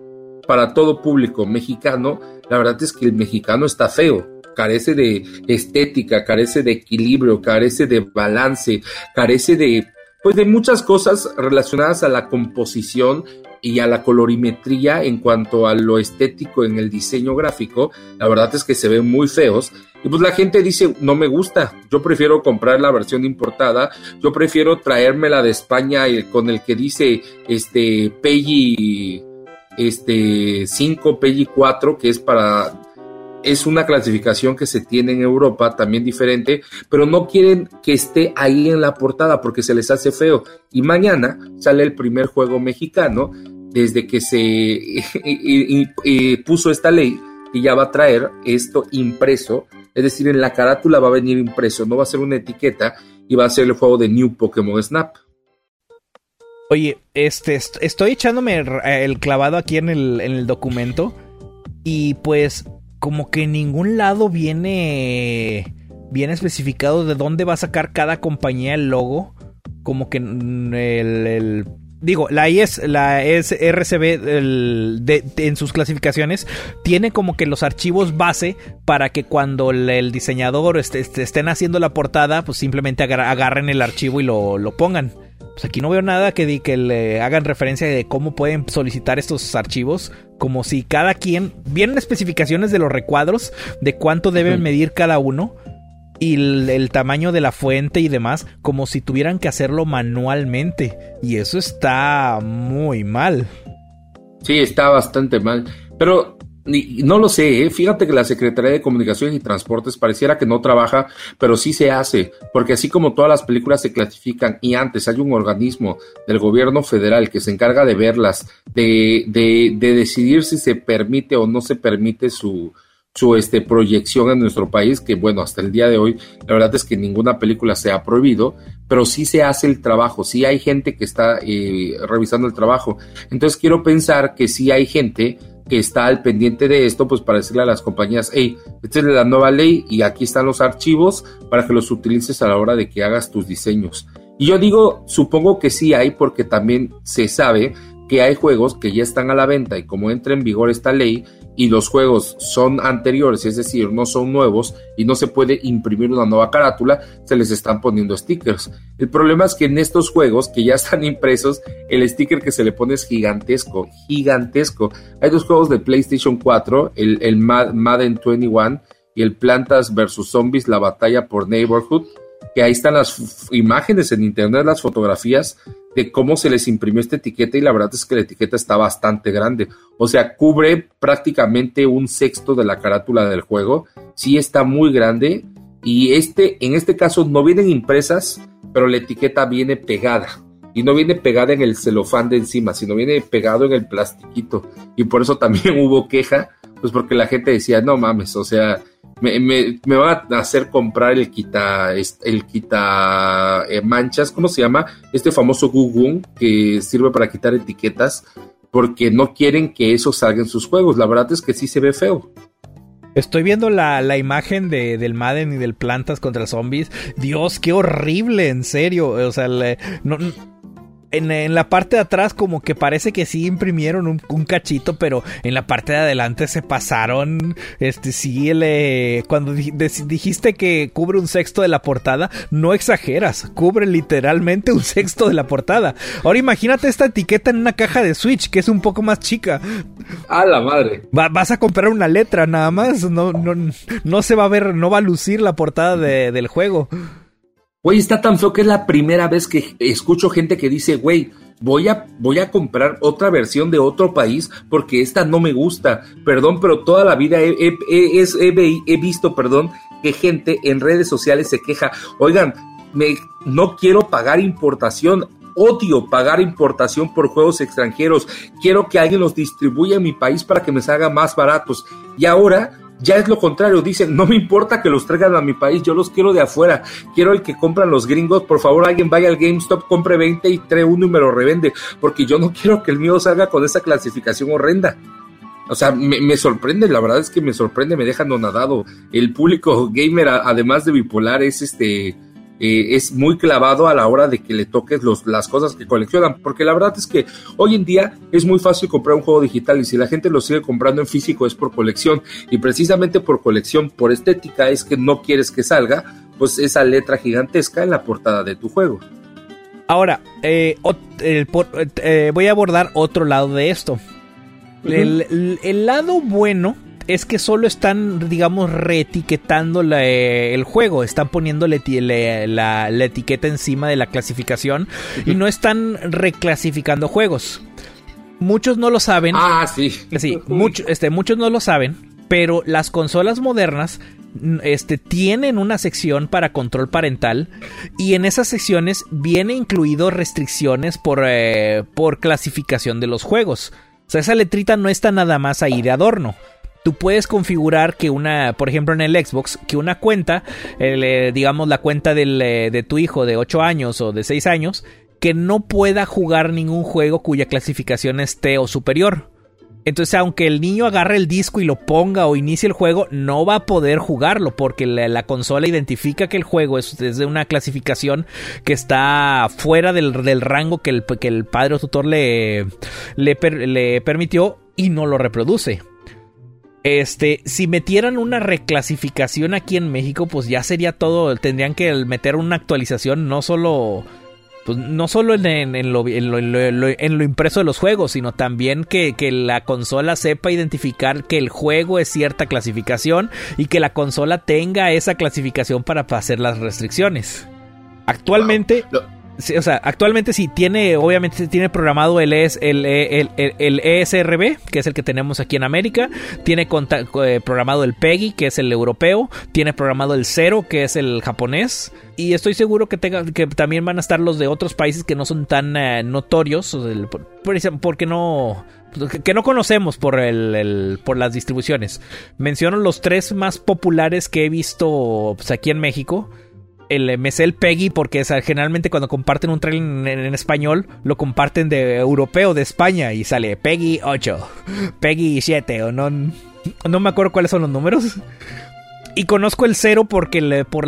para todo público mexicano, la verdad es que el mexicano está feo carece de estética, carece de equilibrio, carece de balance, carece de pues de muchas cosas relacionadas a la composición y a la colorimetría en cuanto a lo estético en el diseño gráfico, la verdad es que se ven muy feos. Y pues la gente dice, no me gusta, yo prefiero comprar la versión importada, yo prefiero traérmela de España con el que dice este Peggy este 5, Peggy 4, que es para es una clasificación que se tiene en Europa, también diferente, pero no quieren que esté ahí en la portada porque se les hace feo. Y mañana sale el primer juego mexicano desde que se puso esta ley y ya va a traer esto impreso, es decir, en la carátula va a venir impreso, no va a ser una etiqueta y va a ser el juego de New Pokémon Snap.
Oye, este, estoy echándome el clavado aquí en el, en el documento y pues como que en ningún lado viene viene especificado de dónde va a sacar cada compañía el logo. Como que el, digo, la IS, la RCB en sus clasificaciones tiene como que los archivos base para que cuando el, diseñador este, este, estén haciendo la portada, pues simplemente agarren el archivo y lo, lo pongan. Pues aquí no veo nada que, que le hagan referencia de cómo pueden solicitar estos archivos. Como si cada quien. Vienen especificaciones de los recuadros, de cuánto deben medir cada uno. Y el, tamaño de la fuente y demás, como si tuvieran que hacerlo manualmente. Y eso está muy mal.
Sí, está bastante mal. Pero no lo sé, ¿eh? fíjate que la Secretaría de Comunicaciones y Transportes pareciera que no trabaja, pero sí se hace, porque así como todas las películas se clasifican y antes hay un organismo del gobierno federal que se encarga de verlas, de, de, de decidir si se permite o no se permite su, su este, proyección en nuestro país, que bueno, hasta el día de hoy la verdad es que ninguna película se ha prohibido, pero sí se hace el trabajo, sí hay gente que está eh, revisando el trabajo. Entonces quiero pensar que sí hay gente que está al pendiente de esto, pues para decirle a las compañías, hey, esta es la nueva ley y aquí están los archivos para que los utilices a la hora de que hagas tus diseños. Y yo digo, supongo que sí hay porque también se sabe que hay juegos que ya están a la venta y como entra en vigor esta ley, y los juegos son anteriores, es decir, no son nuevos y no se puede imprimir una nueva carátula, se les están poniendo stickers. El problema es que en estos juegos que ya están impresos, el sticker que se le pone es gigantesco, gigantesco. Hay dos juegos de PlayStation 4, el, Madden 21 y el Plantas vs. Zombies, la batalla por Neighborhood, que ahí están las imágenes en internet, las fotografías de cómo se les imprimió esta etiqueta y la verdad es que la etiqueta está bastante grande. O sea, cubre prácticamente un sexto de la carátula del juego. Sí está muy grande y este, en este caso no vienen impresas, pero la etiqueta viene pegada. Y no viene pegada en el celofán de encima, sino viene pegado en el plastiquito. Y por eso también hubo queja, pues porque la gente decía, no mames, o sea, me, me, me, a hacer comprar el quita, el quita eh, manchas, ¿cómo se llama? Este famoso Google que sirve para quitar etiquetas, porque no quieren que eso salga en sus juegos. La verdad es que sí se ve feo.
Estoy viendo la, la imagen de, del Madden y del Plantas contra Zombies. Dios, qué horrible, en serio. O sea, no, en, la parte de atrás como que parece que sí imprimieron un, cachito, pero en la parte de adelante se pasaron. Este sí, le, cuando dijiste que cubre un sexto de la portada, no exageras, cubre literalmente un sexto de la portada. Ahora imagínate esta etiqueta en una caja de Switch que es un poco más chica.
A la madre.
vas a comprar una letra nada más, no, no, no se va a ver, no va a lucir la portada del juego.
Güey, está tan feo que es la primera vez que escucho gente que dice, güey, voy a, voy a comprar otra versión de otro país porque esta no me gusta. Perdón, pero toda la vida he, visto, perdón, que gente en redes sociales se queja, oigan, me, no quiero pagar importación. Odio pagar importación por juegos extranjeros. Quiero que alguien los distribuya en mi país para que me salga más baratos. Y ahora ya es lo contrario, dicen, no me importa que los traigan a mi país, yo los quiero de afuera, quiero el que compran los gringos, por favor alguien vaya al GameStop, compre 20 y trae uno y me lo revende, porque yo no quiero que el mío salga con esa clasificación horrenda. O sea, me, sorprende, la verdad es que me sorprende, me dejan nadado. El público gamer, además de bipolar, es este eh, es muy clavado a la hora de que le toques los, las cosas que coleccionan, porque la verdad es que hoy en día es muy fácil comprar un juego digital y si la gente lo sigue comprando en físico es por colección y precisamente por colección, por estética es que no quieres que salga pues esa letra gigantesca en la portada de tu juego.
Ahora, eh, eh, voy a abordar otro lado de esto. el, lado bueno es que solo están, digamos, reetiquetando el juego. Están poniéndole la, etiqueta encima de la clasificación y no están reclasificando juegos. Muchos no lo saben.
Ah, sí.
Sí, este, muchos no lo saben, pero las consolas modernas este, tienen una sección para control parental y en esas secciones viene incluido restricciones por, eh, por clasificación de los juegos. O sea, esa letrita no está nada más ahí de adorno. Tú puedes configurar que una, por ejemplo en el Xbox, que una cuenta, eh, digamos la cuenta eh, de tu hijo de 8 años o de 6 años, que no pueda jugar ningún juego cuya clasificación esté o superior. Entonces, aunque el niño agarre el disco y lo ponga o inicie el juego, no va a poder jugarlo porque la, consola identifica que el juego es, de una clasificación que está fuera del, rango que el, que el, padre o tutor le, le, permitió y no lo reproduce. Este, si metieran una reclasificación aquí en México, pues ya sería todo. Tendrían que meter una actualización, no solo pues no solo en, lo, impreso de los juegos, sino también que, la consola sepa identificar que el juego es cierta clasificación y que la consola tenga esa clasificación para hacer las restricciones. Actualmente o sea, actualmente sí tiene, obviamente tiene programado el, ES, el, ESRB, e que es el que tenemos aquí en América, tiene eh, programado el PEGI, que es el europeo, tiene programado el Zero, que es el japonés, y estoy seguro que, tenga, que también van a estar los de otros países que no son tan eh, notorios, porque no que no conocemos por el, por las distribuciones. Menciono los tres más populares que he visto pues, aquí en México el, me el Peggy porque generalmente cuando comparten un trailer en, español lo comparten de europeo de España y sale Peggy 8, Peggy 7 o no no me acuerdo cuáles son los números. Y conozco el cero porque por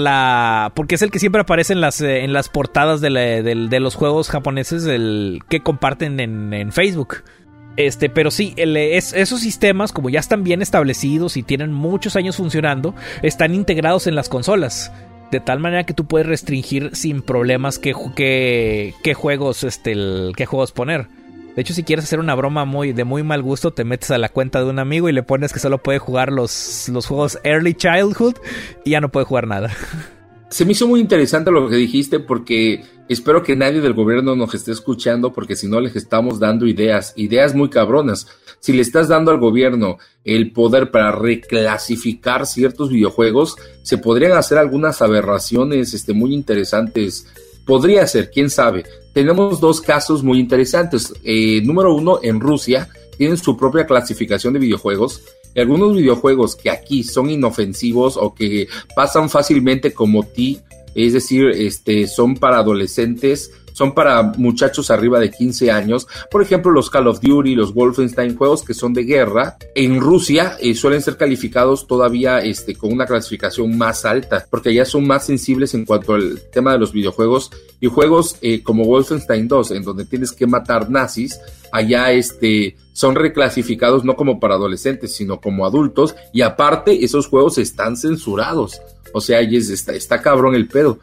porque es el que siempre aparece en las en las portadas de, los juegos japoneses que comparten en, Facebook. Este, pero sí, esos sistemas, como ya están bien establecidos y tienen muchos años funcionando, están integrados en las consolas de tal manera que tú puedes restringir sin problemas qué, qué, juegos este qué juegos poner. De hecho, si quieres hacer una broma muy de muy mal gusto, te metes a la cuenta de un amigo y le pones que solo puede jugar los, los juegos Early Childhood y ya no puede jugar nada.
Se me hizo muy interesante lo que dijiste porque espero que nadie del gobierno nos esté escuchando porque si no les estamos dando ideas, ideas muy cabronas. Si le estás dando al gobierno el poder para reclasificar ciertos videojuegos, se podrían hacer algunas aberraciones este, muy interesantes. Podría ser, quién sabe. Tenemos dos casos muy interesantes. Eh, número uno, en Rusia tienen su propia clasificación de videojuegos algunos videojuegos que aquí son inofensivos o que pasan fácilmente como ti, es decir, este, son para adolescentes, son para muchachos arriba de 15 años. Por ejemplo, los Call of Duty, los Wolfenstein, juegos que son de guerra. En Rusia eh, suelen ser calificados todavía este, con una clasificación más alta, porque ya son más sensibles en cuanto al tema de los videojuegos. Y juegos eh, como Wolfenstein 2, en donde tienes que matar nazis, allá este, son reclasificados no como para adolescentes, sino como adultos. Y aparte, esos juegos están censurados. O sea, está, está cabrón el pedo.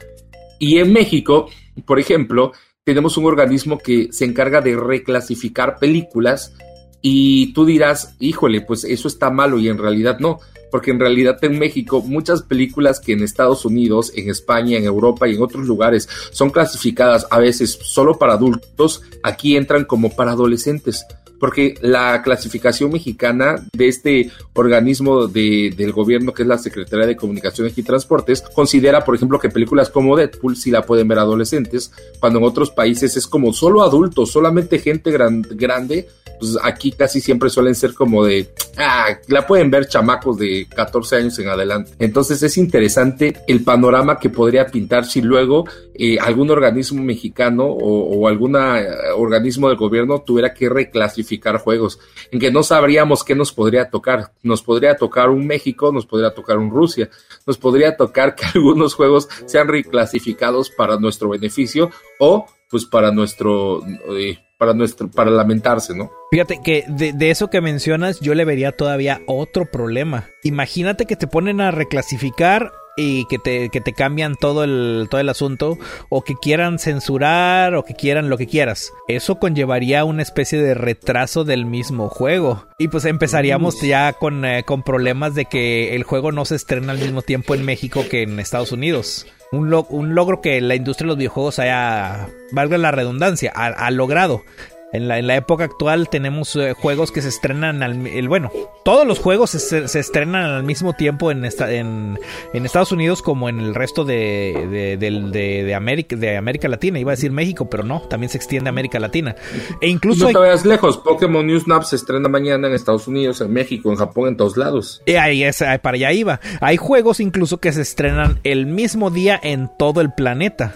Y en México, por ejemplo, tenemos un organismo que se encarga de reclasificar películas y tú dirás, híjole, pues eso está malo y en realidad no, porque en realidad en México muchas películas que en Estados Unidos, en España, en Europa y en otros lugares son clasificadas a veces solo para adultos, aquí entran como para adolescentes porque la clasificación mexicana de este organismo de, del gobierno que es la Secretaría de Comunicaciones y Transportes considera, por ejemplo, que películas como Deadpool sí la pueden ver adolescentes, cuando en otros países es como solo adultos, solamente gente grande, pues aquí casi siempre suelen ser como de, ah, la pueden ver chamacos de 14 años en adelante. Entonces es interesante el panorama que podría pintar si luego eh, algún organismo mexicano o, o algún eh, organismo del gobierno tuviera que reclasificar juegos, en que no sabríamos qué nos podría tocar. Nos podría tocar un México, nos podría tocar un Rusia, nos podría tocar que algunos juegos sean reclasificados para nuestro beneficio o pues para nuestro eh, para nuestro para lamentarse, ¿no?
Fíjate que de, de, eso que mencionas yo le vería todavía otro problema. Imagínate que te ponen a reclasificar y que te, que te cambian todo el, todo el asunto o que quieran censurar o que quieran lo que quieras. Eso conllevaría una especie de retraso del mismo juego. Y pues empezaríamos ya con, eh, con problemas de que el juego no se estrena al mismo tiempo en México que en Estados Unidos. Un, un logro que la industria de los videojuegos haya, valga la redundancia, ha logrado. En la, en la, época actual tenemos eh, juegos que se estrenan al el, bueno, todos los juegos se, se estrenan al mismo tiempo en, esta, en, en, Estados Unidos como en el resto de, de, de, América, de América Latina. Iba a decir México, pero no, también se extiende a América Latina. E incluso
no te vayas lejos, Pokémon News Snap se estrena mañana en Estados Unidos, en México, en Japón, en todos lados.
Y ahí es, para allá iba. Hay juegos incluso que se estrenan el mismo día en todo el planeta.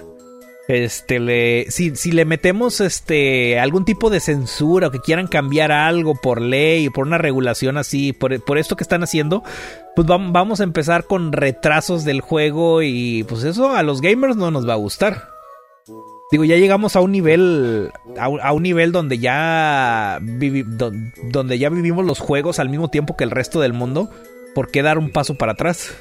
Este, le, si, si le metemos este, algún tipo de censura o que quieran cambiar algo por ley, por una regulación así, por, por esto que están haciendo, pues vamos a empezar con retrasos del juego y pues eso a los gamers no nos va a gustar. Digo, ya llegamos a un nivel, a un, nivel donde ya, donde ya vivimos los juegos al mismo tiempo que el resto del mundo. ¿Por qué dar un paso para atrás?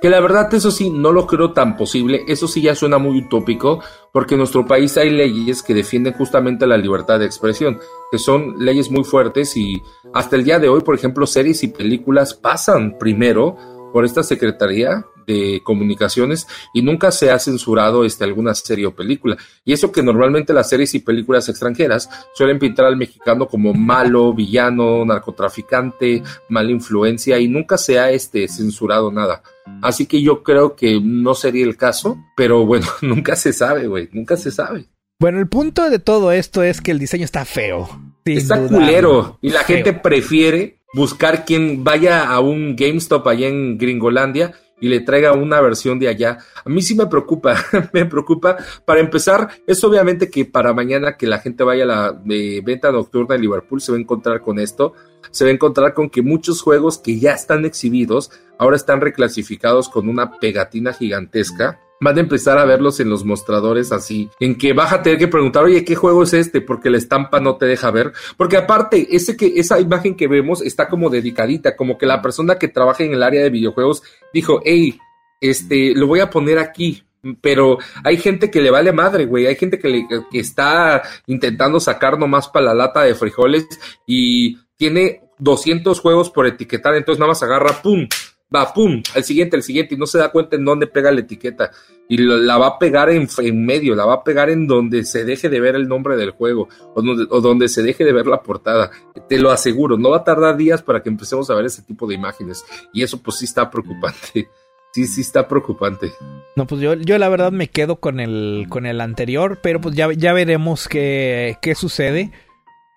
Que la verdad eso sí, no lo creo tan posible, eso sí ya suena muy utópico, porque en nuestro país hay leyes que defienden justamente la libertad de expresión, que son leyes muy fuertes y hasta el día de hoy, por ejemplo, series y películas pasan primero por esta Secretaría de Comunicaciones y nunca se ha censurado este, alguna serie o película. Y eso que normalmente las series y películas extranjeras suelen pintar al mexicano como malo, villano, narcotraficante, mala influencia y nunca se ha este, censurado nada. Así que yo creo que no sería el caso, pero bueno, nunca se sabe, güey, nunca se sabe.
Bueno, el punto de todo esto es que el diseño está feo.
Está culero y la gente prefiere buscar quien vaya a un GameStop allá en Gringolandia y le traiga una versión de allá. A mí sí me preocupa, me preocupa. Para empezar, es obviamente que para mañana que la gente vaya a la eh, venta nocturna de Liverpool se va a encontrar con esto. Se va a encontrar con que muchos juegos que ya están exhibidos ahora están reclasificados con una pegatina gigantesca van a empezar a verlos en los mostradores así, en que vas a tener que preguntar, oye, ¿qué juego es este? Porque la estampa no te deja ver. Porque aparte, ese que, esa imagen que vemos está como dedicadita, como que la persona que trabaja en el área de videojuegos dijo, hey, este, lo voy a poner aquí. Pero hay gente que le vale madre, güey. Hay gente que, le, que está intentando sacar nomás para la lata de frijoles y tiene 200 juegos por etiquetar, entonces nada más agarra, pum, va, pum, al siguiente, al siguiente, y no se da cuenta en dónde pega la etiqueta. Y la va a pegar en, en, medio, la va a pegar en donde se deje de ver el nombre del juego, o donde, o donde se deje de ver la portada. Te lo aseguro, no va a tardar días para que empecemos a ver ese tipo de imágenes. Y eso pues sí está preocupante. Sí, sí está preocupante.
No, pues yo, yo la verdad me quedo con el, con el anterior, pero pues ya, ya veremos qué, qué sucede.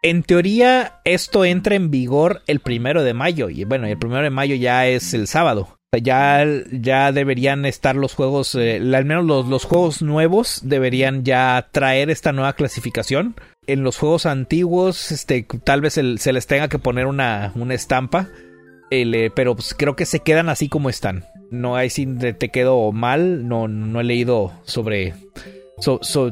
En teoría, esto entra en vigor el primero de mayo. Y bueno, el primero de mayo ya es el sábado. Ya, ya deberían estar los juegos, eh, al menos los, los, juegos nuevos deberían ya traer esta nueva clasificación. En los juegos antiguos, este, tal vez se les tenga que poner una, una estampa. Eh, pero pues creo que se quedan así como están. No hay si te quedo mal. No, no he leído sobre.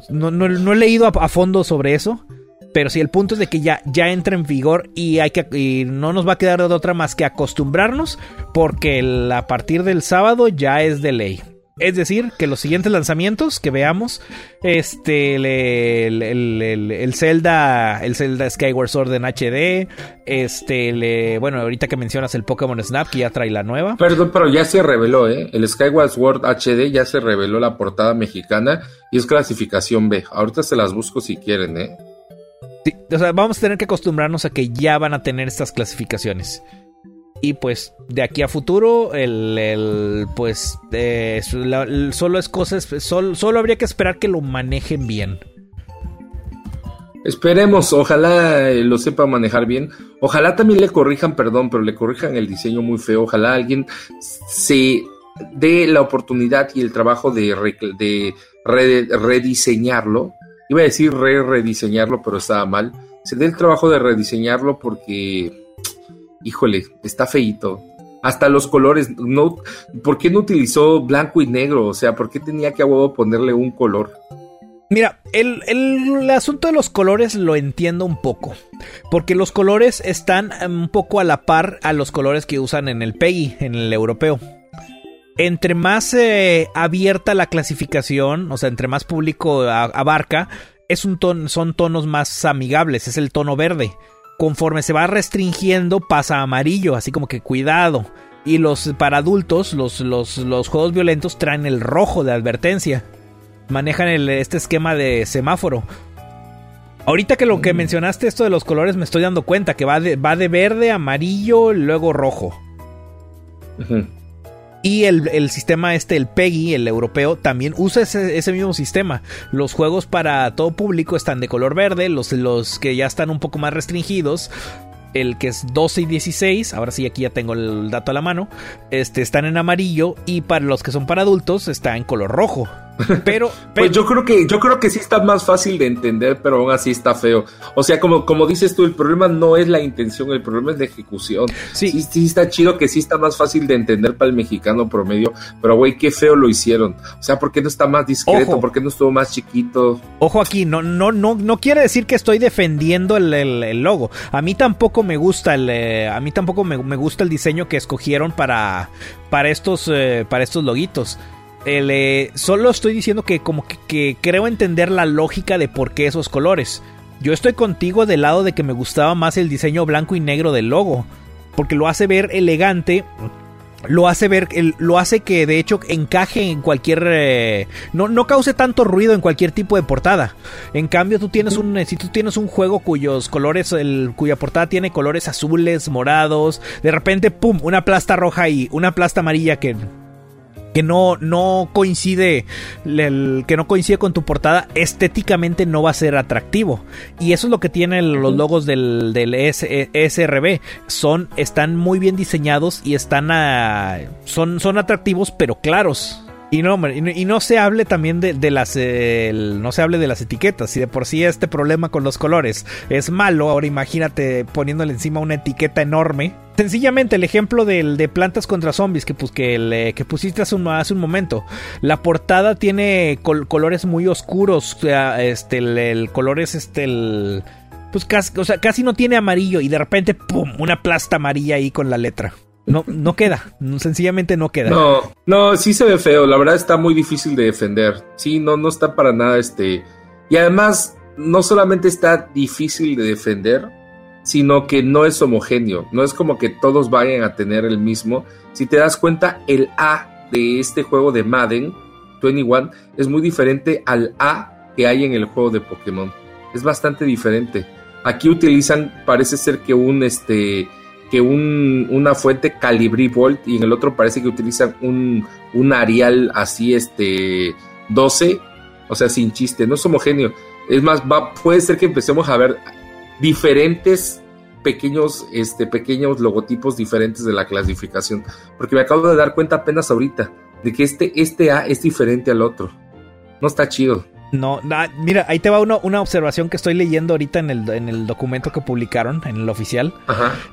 no, no, he leído a fondo sobre eso. Pero sí, el punto es de que ya, ya entra en vigor y, hay que, no nos va a quedar de otra más que acostumbrarnos porque a partir del sábado ya es de ley. Es decir, que los siguientes lanzamientos que veamos, este, el, el, el, Zelda, el Zelda Skyward Sword en HD, este, le, bueno, ahorita que mencionas el Pokémon Snap, que ya trae la nueva.
Perdón, pero ya se reveló, ¿eh? El Skyward Sword HD ya se reveló la portada mexicana y es clasificación B. Ahorita se las busco si quieren, ¿eh?
Vamos a tener que acostumbrarnos a que ya van a tener estas clasificaciones. Y pues de aquí a futuro, el, pues eh, solo es cosas, solo, solo habría que esperar que lo manejen bien.
Esperemos, ojalá eh, lo sepa manejar bien. Ojalá también le corrijan, perdón, pero le corrijan el diseño muy feo. Ojalá alguien se dé la oportunidad y el trabajo de rediseñarlo Iba a decir re rediseñarlo, pero estaba mal. Se dé el trabajo de rediseñarlo porque, híjole, está feito. Hasta los colores, no, ¿por qué no utilizó blanco y negro? O sea, ¿por qué tenía que a huevo ponerle un color?
Mira, el, el, asunto de los colores lo entiendo un poco. Porque los colores están un poco a la par a los colores que usan en el PEGI, en el europeo. Entre más eh, abierta la clasificación, o sea, entre más público abarca, es un son tonos más amigables, es el tono verde. Conforme se va restringiendo, pasa a amarillo, así como que cuidado. Y los para adultos, los, los, los juegos violentos traen el rojo de advertencia. Manejan este esquema de semáforo. Ahorita que lo que mm. mencionaste, esto de los colores, me estoy dando cuenta que va de, va de verde, amarillo, luego rojo. Y el, sistema este, el PEGI, el europeo, también usa ese, mismo sistema. Los juegos para todo público están de color verde, los, los que ya están un poco más restringidos el que es 12 y 16, ahora sí aquí ya tengo el dato a la mano, este, están en amarillo y para los que son para adultos está en color rojo. Pero,
pues yo creo que yo creo que sí está más fácil de entender, pero aún así está feo. O sea, como, como dices tú, el problema no es la intención, el problema es la ejecución. Sí. sí, está chido que sí está más fácil de entender para el mexicano promedio, pero güey, qué feo lo hicieron. O sea, ¿por qué no está más discreto? ¿Por qué no estuvo más chiquito?
Ojo aquí, no, no, no, no quiere decir que estoy defendiendo el, logo. A mí tampoco me gusta el, eh, a mí tampoco me, gusta el diseño que escogieron para, para estos, eh, para estos loguitos. Eh, solo estoy diciendo que como que, creo entender la lógica de por qué esos colores. Yo estoy contigo del lado de que me gustaba más el diseño blanco y negro del logo. Porque lo hace ver elegante. Lo hace ver, lo hace que de hecho encaje en cualquier, eh, no, no cause tanto ruido en cualquier tipo de portada. En cambio, tú tienes un, si tú tienes un juego cuyos colores, el, cuya portada tiene colores azules, morados, de repente, pum, una plasta roja y una plasta amarilla que que no, no coincide que no coincide con tu portada estéticamente no va a ser atractivo. Y eso es lo que tienen los logos del, del SRB son están muy bien diseñados y están son, son atractivos pero claros y no, y no se hable también de, las no se hable de las etiquetas. Si de por sí este problema con los colores es malo, ahora imagínate poniéndole encima una etiqueta enorme. Sencillamente el ejemplo del, de plantas contra zombies que, pues, que, pusiste hace un, momento. La portada tiene colores muy oscuros. este, el, color es este el. Pues casi, o sea, casi no tiene amarillo y de repente, ¡pum! Una plasta amarilla ahí con la letra. No, no queda, sencillamente no queda.
No, no, sí se ve feo, la verdad está muy difícil de defender. Sí, no, no está para nada este. Y además, no solamente está difícil de defender, sino que no es homogéneo. No es como que todos vayan a tener el mismo. Si te das cuenta, el A de este juego de Madden 21 es muy diferente al A que hay en el juego de Pokémon. Es bastante diferente. Aquí utilizan, parece ser que un este que un, una fuente Calibri Volt y en el otro parece que utilizan un, un Arial así, este, 12, o sea, sin chiste, no es homogéneo. Es más, va, puede ser que empecemos a ver diferentes pequeños, este, pequeños logotipos diferentes de la clasificación, porque me acabo de dar cuenta apenas ahorita de que este, este A es diferente al otro. No está chido.
No, mira, ahí te va una observación que estoy leyendo ahorita en el, en el documento que publicaron, en el oficial.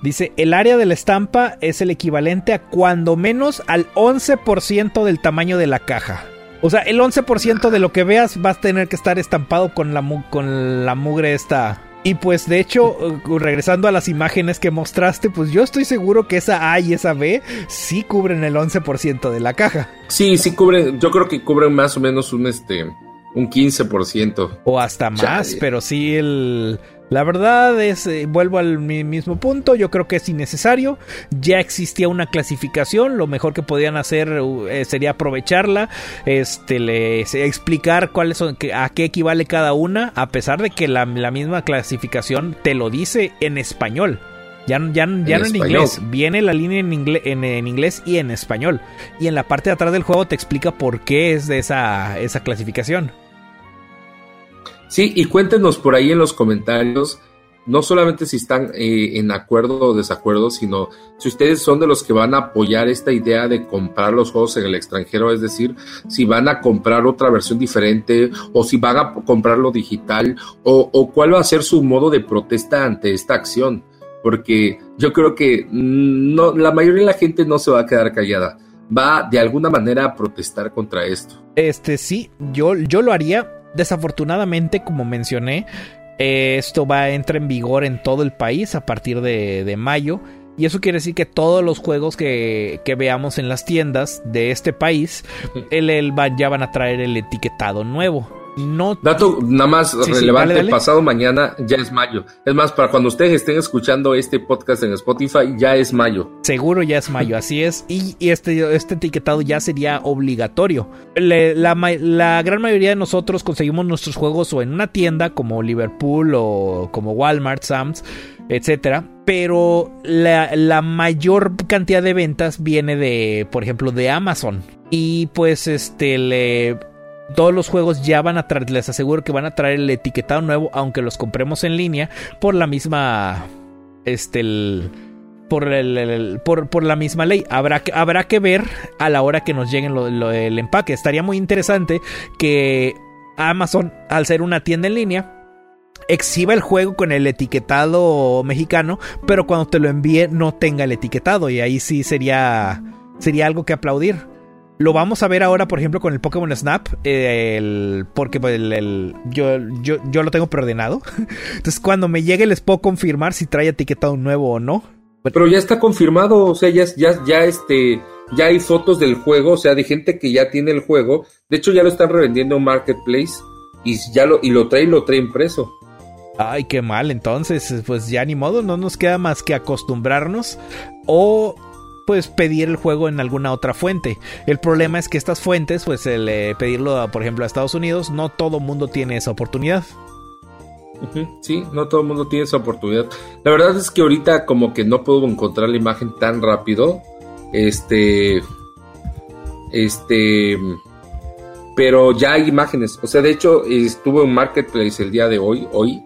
Dice, el área de la estampa es el equivalente a cuando menos al 11% del tamaño de la caja. O sea, el 11% de lo que veas vas a tener que estar estampado con la, con la mugre esta. Y pues de hecho, uh, regresando a las imágenes que mostraste, pues yo estoy seguro que esa A y esa B sí cubren el 11% de la caja.
Sí, sí cubren, yo creo que cubren más o menos un este un 15%.
O hasta más, pero sí el... La verdad es, eh, vuelvo al mismo punto, yo creo que es innecesario, ya existía una clasificación, lo mejor que podían hacer eh, sería aprovecharla, este, le, explicar cuáles son, a qué equivale cada una, a pesar de que la, misma clasificación te lo dice en español. Ya, ya, ya no en inglés, viene la línea en, en, inglés y en español. Y en la parte de atrás del juego te explica por qué es de esa, esa clasificación.
Sí, y cuéntenos por ahí en los comentarios, no solamente si están eh, en acuerdo o desacuerdo, sino si ustedes son de los que van a apoyar esta idea de comprar los juegos en el extranjero, es decir, si van a comprar otra versión diferente o si van a comprarlo digital o, o cuál va a ser su modo de protesta ante esta acción, porque yo creo que no, la mayoría de la gente no se va a quedar callada va de alguna manera a protestar contra esto.
Este sí, yo, yo lo haría Desafortunadamente, como mencioné, esto va a entrar en vigor en todo el país a partir de, mayo. Y eso quiere decir que todos los juegos que, que veamos en las tiendas de este país, el, el, ya van a traer el etiquetado nuevo. No.
Dato nada más relevante, pasado mañana ya es mayo. Es más, para cuando ustedes estén escuchando este podcast en Spotify, ya es mayo.
Seguro ya es mayo, así es. Y, este, este etiquetado ya sería obligatorio. la, la, gran mayoría de nosotros conseguimos nuestros juegos o en una tienda como Liverpool o como Walmart, Sam's, etcétera. Pero la, la mayor cantidad de ventas viene de, por ejemplo, de Amazon. Y pues este le todos los juegos ya van a traer, les aseguro que van a traer el etiquetado nuevo, aunque los compremos en línea, por la misma. Este. por, el, por, la misma ley. Habrá que, habrá que ver a la hora que nos lleguen lo, el empaque. Estaría muy interesante que Amazon, al ser una tienda en línea, exhiba el juego con el etiquetado mexicano, pero cuando te lo envíe no tenga el etiquetado. Y ahí sí sería, sería algo que aplaudir. Lo vamos a ver ahora, por ejemplo, con el Pokémon Snap, porque pues, el, yo, yo, yo, lo tengo preordenado. Entonces, cuando me llegue, les puedo confirmar si trae etiquetado nuevo o no.
Pero ya está confirmado, o sea, ya, ya, ya, este, ya hay fotos del juego, o sea, de gente que ya tiene el juego. De hecho, ya lo están revendiendo en Marketplace y ya lo, y lo trae, lo trae impreso.
Ay, qué mal, entonces, pues ya ni modo, no nos queda más que acostumbrarnos o pues pedir el juego en alguna otra fuente. El problema es que estas fuentes, pues el eh, pedirlo, por ejemplo, a Estados Unidos, no todo mundo tiene esa oportunidad.
Sí, no todo el mundo tiene esa oportunidad. La verdad es que ahorita como que no puedo encontrar la imagen tan rápido. Este... Este... Pero ya hay imágenes. O sea, de hecho, estuvo en Marketplace el día de hoy. Hoy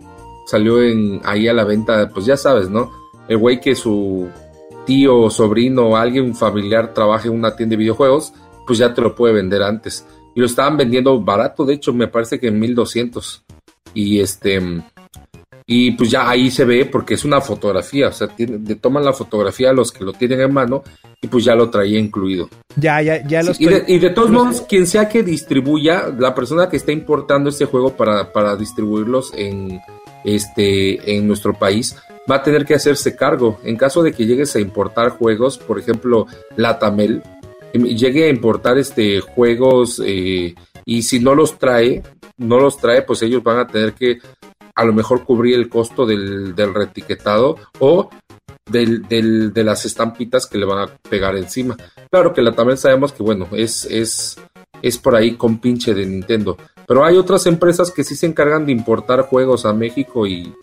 salió en ahí a la venta, pues ya sabes, ¿no? El güey que su tío, sobrino o alguien familiar trabaje en una tienda de videojuegos, pues ya te lo puede vender antes. Y lo estaban vendiendo barato, de hecho, me parece que en 1200. Y este. Y pues ya ahí se ve porque es una fotografía, o sea, tiene, toman la fotografía a los que lo tienen en mano y pues ya lo traía incluido.
Ya, ya, ya
y, de, todos modos, quien sea que distribuya, la persona que está importando este juego para, para distribuirlos en, este, en nuestro país, va a tener que hacerse cargo. En caso de que llegues a importar juegos, por ejemplo, la Tamel, em, llegue a importar este juegos eh, y si no los trae, no los trae, pues ellos van a tener que a lo mejor cubrir el costo del, del retiquetado o del, del, de las estampitas que le van a pegar encima. Claro que la sabemos que, bueno, es, es, es por ahí con pinche de Nintendo. Pero hay otras empresas que sí se encargan de importar juegos a México y,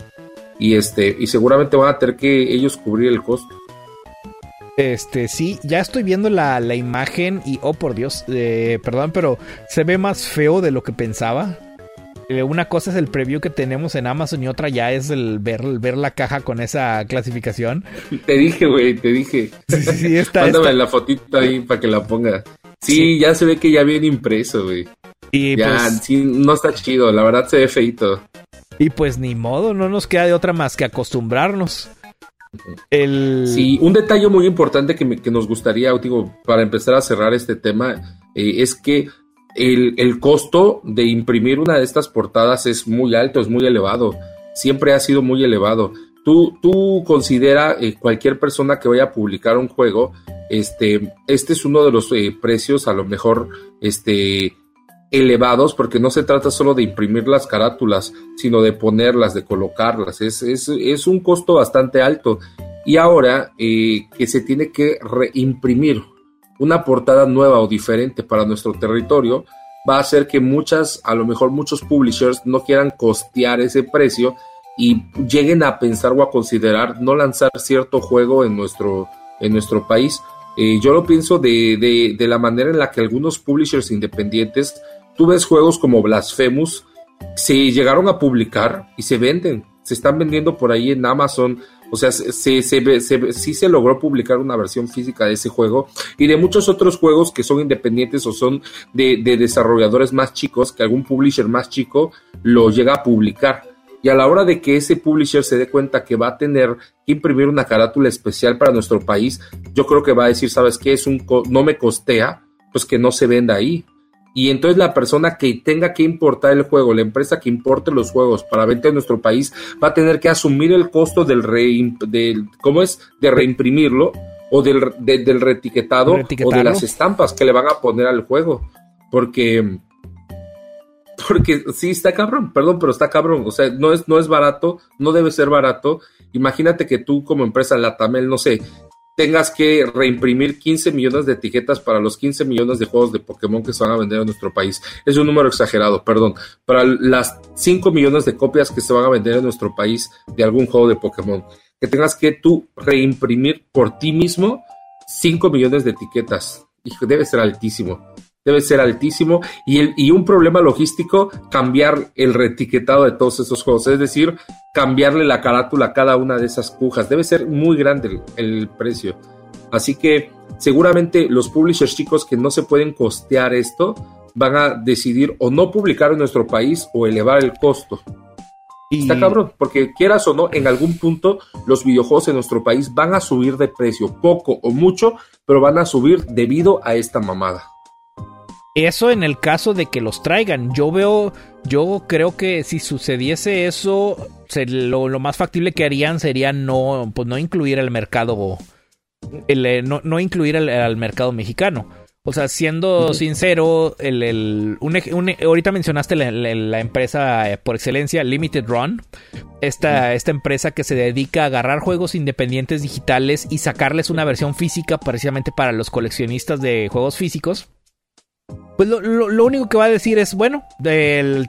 y este y seguramente van a tener que ellos cubrir el costo.
Este, sí, ya estoy viendo la, imagen y, oh por Dios, eh, perdón, pero se ve más feo de lo que pensaba. Eh, una cosa es el preview que tenemos en Amazon y otra ya es el ver, ver la caja con esa clasificación.
Te dije, güey, te dije. Sí, sí, está. Mándame la fotito ahí para que la ponga. Sí, ya se ve que ya viene impreso, güey. Y ya, pues sí, no está chido, la verdad se ve feito.
Y pues ni modo, no nos queda de otra más que acostumbrarnos.
El... Sí, un detalle muy importante que, nos gustaría, digo, para empezar a cerrar este tema, eh, es que el, costo de imprimir una de estas portadas es muy alto, es muy elevado. Siempre ha sido muy elevado. Tú, tú considera eh, cualquier persona que vaya a publicar un juego, este, este es uno de los eh, precios a lo mejor este, elevados porque no se trata solo de imprimir las carátulas, sino de ponerlas, de colocarlas. Es, es, un costo bastante alto. Y ahora eh, que se tiene que reimprimir una portada nueva o diferente para nuestro territorio, va a hacer que muchas, a lo mejor muchos publishers no quieran costear ese precio y lleguen a pensar o a considerar no lanzar cierto juego en nuestro, en nuestro país. Eh, yo lo pienso de, de, de la manera en la que algunos publishers independientes tú ves juegos como Blasphemous, se llegaron a publicar y se venden, se están vendiendo por ahí en Amazon. O sea, se, se, sí se logró publicar una versión física de ese juego y de muchos otros juegos que son independientes o son de, desarrolladores más chicos, que algún publisher más chico lo llega a publicar. Y a la hora de que ese publisher se dé cuenta que va a tener que imprimir una carátula especial para nuestro país, yo creo que va a decir, ¿sabes qué? Es un no me costea, pues que no se venda ahí y entonces la persona que tenga que importar el juego, la empresa que importe los juegos para venta en nuestro país, va a tener que asumir el costo del, del ¿cómo es? De reimprimirlo o del, del reetiquetado o de las estampas que le van a poner al juego. Porque, porque sí está cabrón, perdón, pero está cabrón. O sea, no es, no es barato, no debe ser barato. Imagínate que tú como empresa Latamel, no sé, tengas que reimprimir 15 millones de etiquetas para los 15 millones de juegos de Pokémon que se van a vender en nuestro país. Es un número exagerado, perdón. Para las 5 millones de copias que se van a vender en nuestro país de algún juego de Pokémon. Que tengas que tú reimprimir por ti mismo 5 millones de etiquetas. Y debe ser altísimo debe ser altísimo y, el, y un problema logístico cambiar el reetiquetado de todos esos juegos, es decir, cambiarle la carátula a cada una de esas cujas, debe ser muy grande el, precio. Así que seguramente los publishers chicos que no se pueden costear esto van a decidir o no publicar en nuestro país o elevar el costo. Y... Está cabrón, porque quieras o no, en algún punto los videojuegos en nuestro país van a subir de precio, poco o mucho, pero van a subir debido a esta mamada.
Eso en el caso de que los traigan. Yo veo, yo creo que si sucediese eso, lo, más factible que harían sería no, pues no incluir el mercado, el, eh, no, incluir al mercado mexicano. O sea, siendo sincero, el, ahorita mencionaste la, empresa eh, por excelencia, Limited Run. Esta, esta empresa que se dedica a agarrar juegos independientes digitales y sacarles una versión física precisamente para los coleccionistas de juegos físicos pues lo, único que va a decir es, bueno,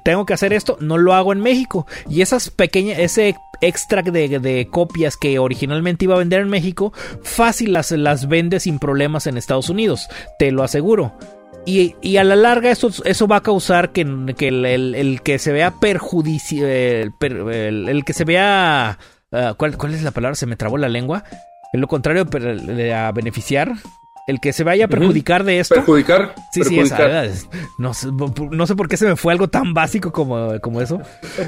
tengo que hacer esto, no lo hago en México. Y esas pequeñas, ese extra de, copias que originalmente iba a vender en México, fácil las, vende sin problemas en Estados Unidos, te lo aseguro. Y, a la larga eso, eso va a causar que, el, que se vea perjudicial, el, que se vea... Ah, ¿cuál, ¿Cuál es la palabra? Se me trabó la lengua. En lo contrario, de a beneficiar, el que se vaya a perjudicar de esto.
¿Perjudicar?
Sí, sí, esa, no, no, sé por qué se me fue algo tan básico como, como eso.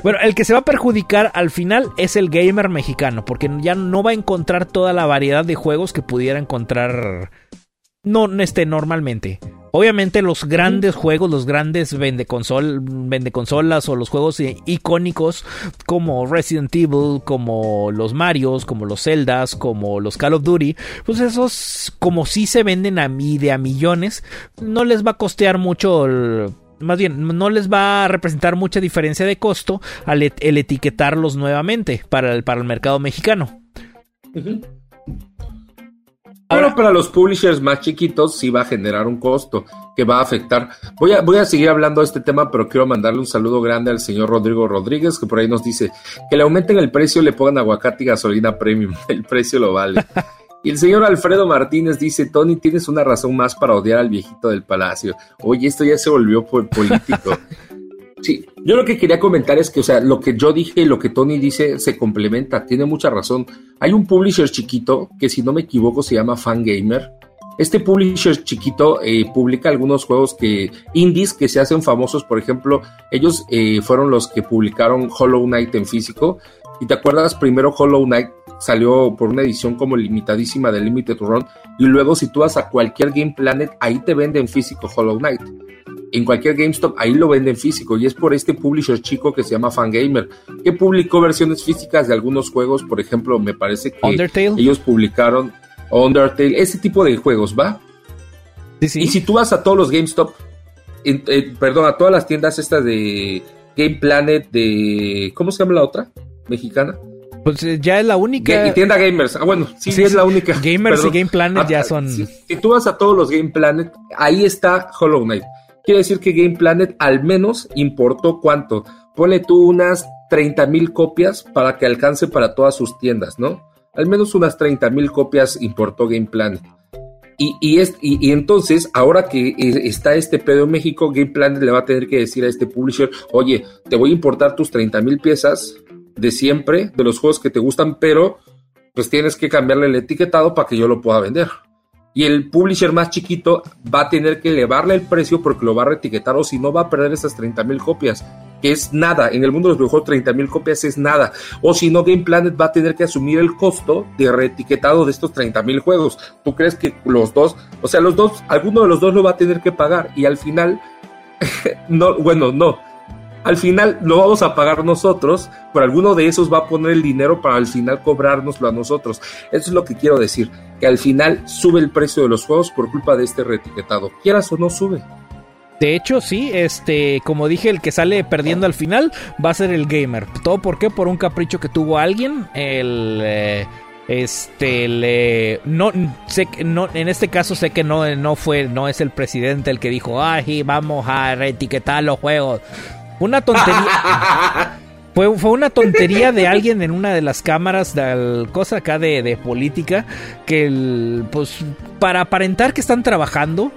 Bueno, el que se va a perjudicar al final es el gamer mexicano, porque ya no va a encontrar toda la variedad de juegos que pudiera encontrar no este, normalmente. Obviamente los grandes juegos, los grandes vende, consol, vende consolas o los juegos icónicos como Resident Evil, como los Marios, como los Zeldas, como los Call of Duty, pues esos como si se venden a mí de a millones, no les va a costear mucho más bien, no les va a representar mucha diferencia de costo al el etiquetarlos nuevamente para el, para el mercado mexicano.
Ahora, para los publishers más chiquitos sí va a generar un costo que va a afectar. Voy a, voy a seguir hablando de este tema, pero quiero mandarle un saludo grande al señor Rodrigo Rodríguez, que por ahí nos dice que le aumenten el precio, le pongan aguacate y gasolina premium. El precio lo vale. Y el señor Alfredo Martínez dice, Tony, tienes una razón más para odiar al viejito del palacio. Oye, esto ya se volvió político. Sí, yo lo que quería comentar es que, o sea, lo que yo dije y lo que Tony dice se complementa, tiene mucha razón. Hay un publisher chiquito que, si no me equivoco, se llama Fangamer. Este publisher chiquito eh, publica algunos juegos que indies que se hacen famosos. Por ejemplo, ellos eh, fueron los que publicaron Hollow Knight en físico. Y te acuerdas, primero Hollow Knight salió por una edición como limitadísima de Limited Run. Y luego, si tú vas a cualquier Game Planet, ahí te venden físico Hollow Knight en cualquier GameStop, ahí lo venden físico y es por este publisher chico que se llama Fangamer, que publicó versiones físicas de algunos juegos, por ejemplo, me parece que ellos publicaron Undertale, ese tipo de juegos, ¿va? Y si tú vas a todos los GameStop, perdón, a todas las tiendas estas de Game Planet, de... ¿Cómo se llama la otra? Mexicana.
Pues eh, ya es la única.
Y tienda Gamers. Ah, bueno, sí, es la única.
Gamers y Game Planet ya ah, son.
Si, tú vas a todos los Game Planet, ahí está Hollow Knight. Quiere decir que Game Planet al menos importó cuánto. Pone tú unas 30 mil copias para que alcance para todas sus tiendas, ¿no? Al menos unas 30 mil copias importó Game Planet. Y, y, es, y, entonces, ahora que está este pedo en México, Game Planet le va a tener que decir a este publisher, oye, te voy a importar tus 30 mil piezas de siempre, de los juegos que te gustan, pero pues tienes que cambiarle el etiquetado para que yo lo pueda vender y el publisher más chiquito va a tener que elevarle el precio porque lo va a reetiquetar o si no va a perder esas 30 mil copias, que es nada. En el mundo de los videojuegos 30 mil copias es nada. O si no, Game Planet va a tener que asumir el costo de reetiquetado de estos 30 mil juegos. ¿Tú crees que los dos, o sea, los dos, alguno de los dos lo va a tener que pagar y al final no, bueno, no. Al final lo vamos a pagar nosotros, pero alguno de esos va a poner el dinero para al final cobrárnoslo a nosotros. Eso es lo que quiero decir, que al final sube el precio de los juegos por culpa de este reetiquetado. Quieras o no sube.
De hecho, sí, este, como dije, el que sale perdiendo al final va a ser el gamer. ¿Todo por qué? Por un capricho que tuvo alguien. El. Eh, este le no sé no en este caso sé que no no fue no es el presidente el que dijo ay vamos a reetiquetar los juegos una tontería fue, fue una tontería de alguien en una de las cámaras de cosa acá de, de política que pues para aparentar que están trabajando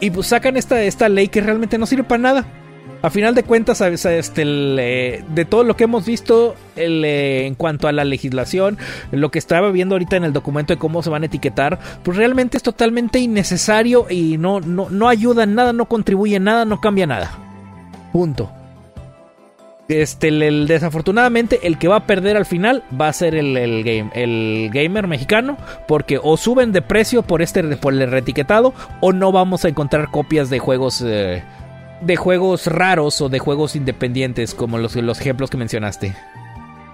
y pues sacan esta, esta ley que realmente no sirve para nada. A final de cuentas, este, de todo lo que hemos visto eh, en cuanto a la legislación, lo que estaba viendo ahorita en el documento de cómo se van a etiquetar, pues realmente es totalmente innecesario y no, no, no ayuda en nada, no contribuye en nada, no cambia nada. Punto. Este, el, desafortunadamente, el que va a perder al final va a ser el, el gamer mexicano, porque o suben de precio por este por el reetiquetado, o no vamos a encontrar copias de juegos eh, de juegos raros o de juegos independientes, como los, los ejemplos que mencionaste.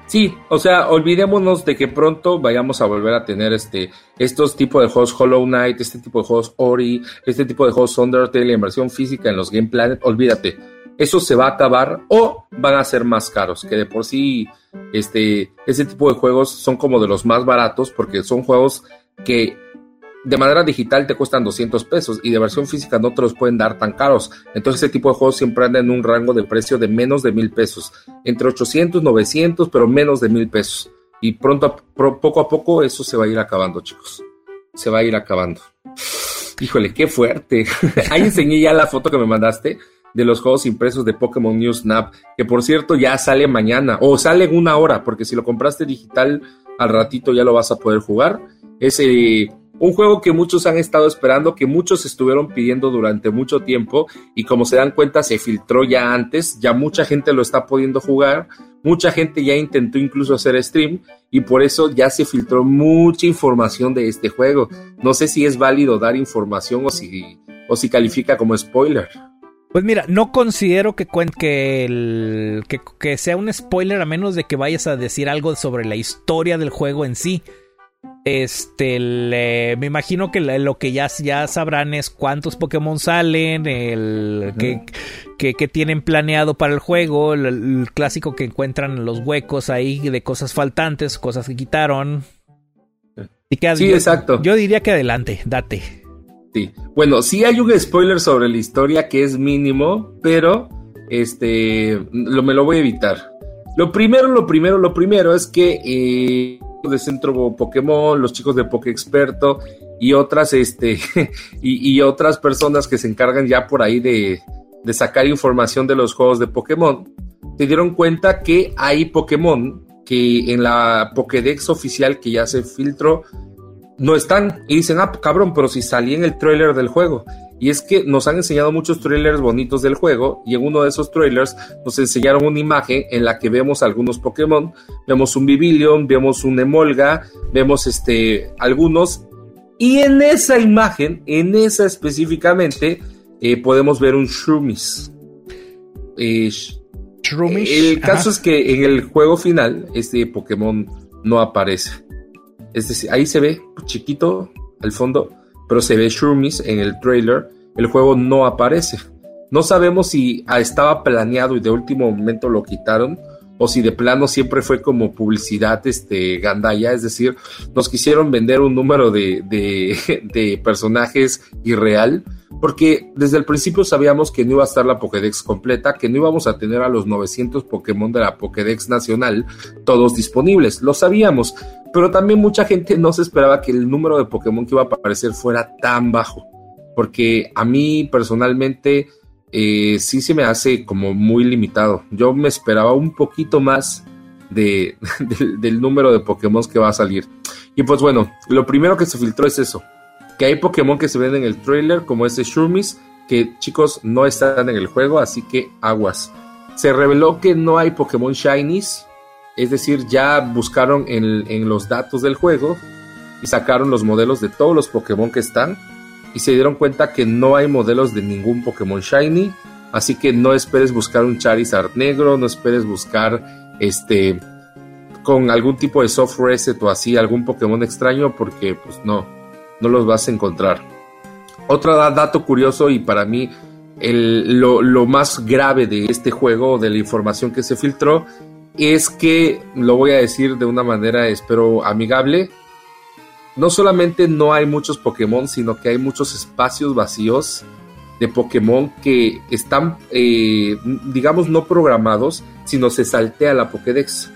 Sí, o sea, olvidémonos de que pronto vayamos a volver a tener este estos tipos de juegos Hollow Knight, este tipo de juegos Ori, este tipo de juegos Undertale en versión física en los Game Planet, olvídate eso se va a acabar o van a ser más caros, que de por sí este, ese tipo de juegos son como de los más baratos porque son juegos que de manera digital te cuestan 200 pesos y de versión física no te los pueden dar tan caros. Entonces ese tipo de juegos siempre andan en un rango de precio de menos de mil pesos, entre 800, 900, pero menos de mil pesos. Y pronto, poco a poco, eso se va a ir acabando, chicos. Se va a ir acabando. Híjole, qué fuerte. Ahí enseñé ya la foto que me mandaste de los juegos impresos de Pokémon News Snap, que por cierto ya sale mañana, o sale en una hora, porque si lo compraste digital al ratito ya lo vas a poder jugar. Es eh, un juego que muchos han estado esperando, que muchos estuvieron pidiendo durante mucho tiempo, y como se dan cuenta, se filtró ya antes, ya mucha gente lo está pudiendo jugar, mucha gente ya intentó incluso hacer stream, y por eso ya se filtró mucha información de este juego. No sé si es válido dar información o si, o si califica como spoiler.
Pues mira, no considero que, que, que, sea un spoiler a menos de que vayas a decir algo sobre la historia del juego en sí. Este, me imagino que lo que ya, ya sabrán es cuántos Pokémon salen, el que, que, tienen planeado para el juego, el, clásico que encuentran los huecos ahí de cosas faltantes, cosas que quitaron.
sí, exacto.
Yo diría que adelante, date.
Bueno, sí hay un spoiler sobre la historia que es mínimo, pero este lo, me lo voy a evitar. Lo primero, lo primero, lo primero es que eh, de Centro Pokémon, los chicos de Poké Experto y otras, este, y, otras personas que se encargan ya por ahí de, de sacar información de los juegos de Pokémon, se dieron cuenta que hay Pokémon que en la Pokédex oficial que ya se filtró no están y dicen, ah, cabrón, pero si salí en el trailer del juego. Y es que nos han enseñado muchos trailers bonitos del juego y en uno de esos trailers nos enseñaron una imagen en la que vemos algunos Pokémon, vemos un Bibilion, vemos un Emolga, vemos este, algunos y en esa imagen, en esa específicamente, eh, podemos ver un Shroomis. Eh, el caso es que en el juego final este Pokémon no aparece. Es decir, ahí se ve chiquito al fondo, pero se ve Shroomies en el trailer. El juego no aparece. No sabemos si ah, estaba planeado y de último momento lo quitaron o si de plano siempre fue como publicidad este gandaya, es decir, nos quisieron vender un número de, de, personajes irreal, porque desde el principio sabíamos que no iba a estar la Pokédex completa, que no íbamos a tener a los 900 Pokémon de la Pokédex nacional todos disponibles, lo sabíamos, pero también mucha gente no se esperaba que el número de Pokémon que iba a aparecer fuera tan bajo, porque a mí personalmente eh, sí se me hace como muy limitado. Yo me esperaba un poquito más de, del número de Pokémon que va a salir. Y pues bueno, lo primero que se filtró es eso, que hay Pokémon que se ven en el trailer, como este Shroomies, que chicos no están en el juego, así que aguas. Se reveló que no hay Pokémon Shinies, es decir, ya buscaron en, en los datos del juego y sacaron los modelos de todos los Pokémon que están y se dieron cuenta que no hay modelos de ningún Pokémon Shiny Así que no esperes buscar un Charizard negro, no esperes buscar este con algún tipo de soft reset o así, algún Pokémon extraño, porque pues no, no los vas a encontrar. Otro dato curioso y para mí lo, lo, más grave de este juego, de la información que se filtró, es que, lo voy a decir de una manera, espero, amigable, no solamente no hay muchos Pokémon, sino que hay muchos espacios vacíos de Pokémon que están, eh, digamos, no programados, sino se saltea la Pokédex.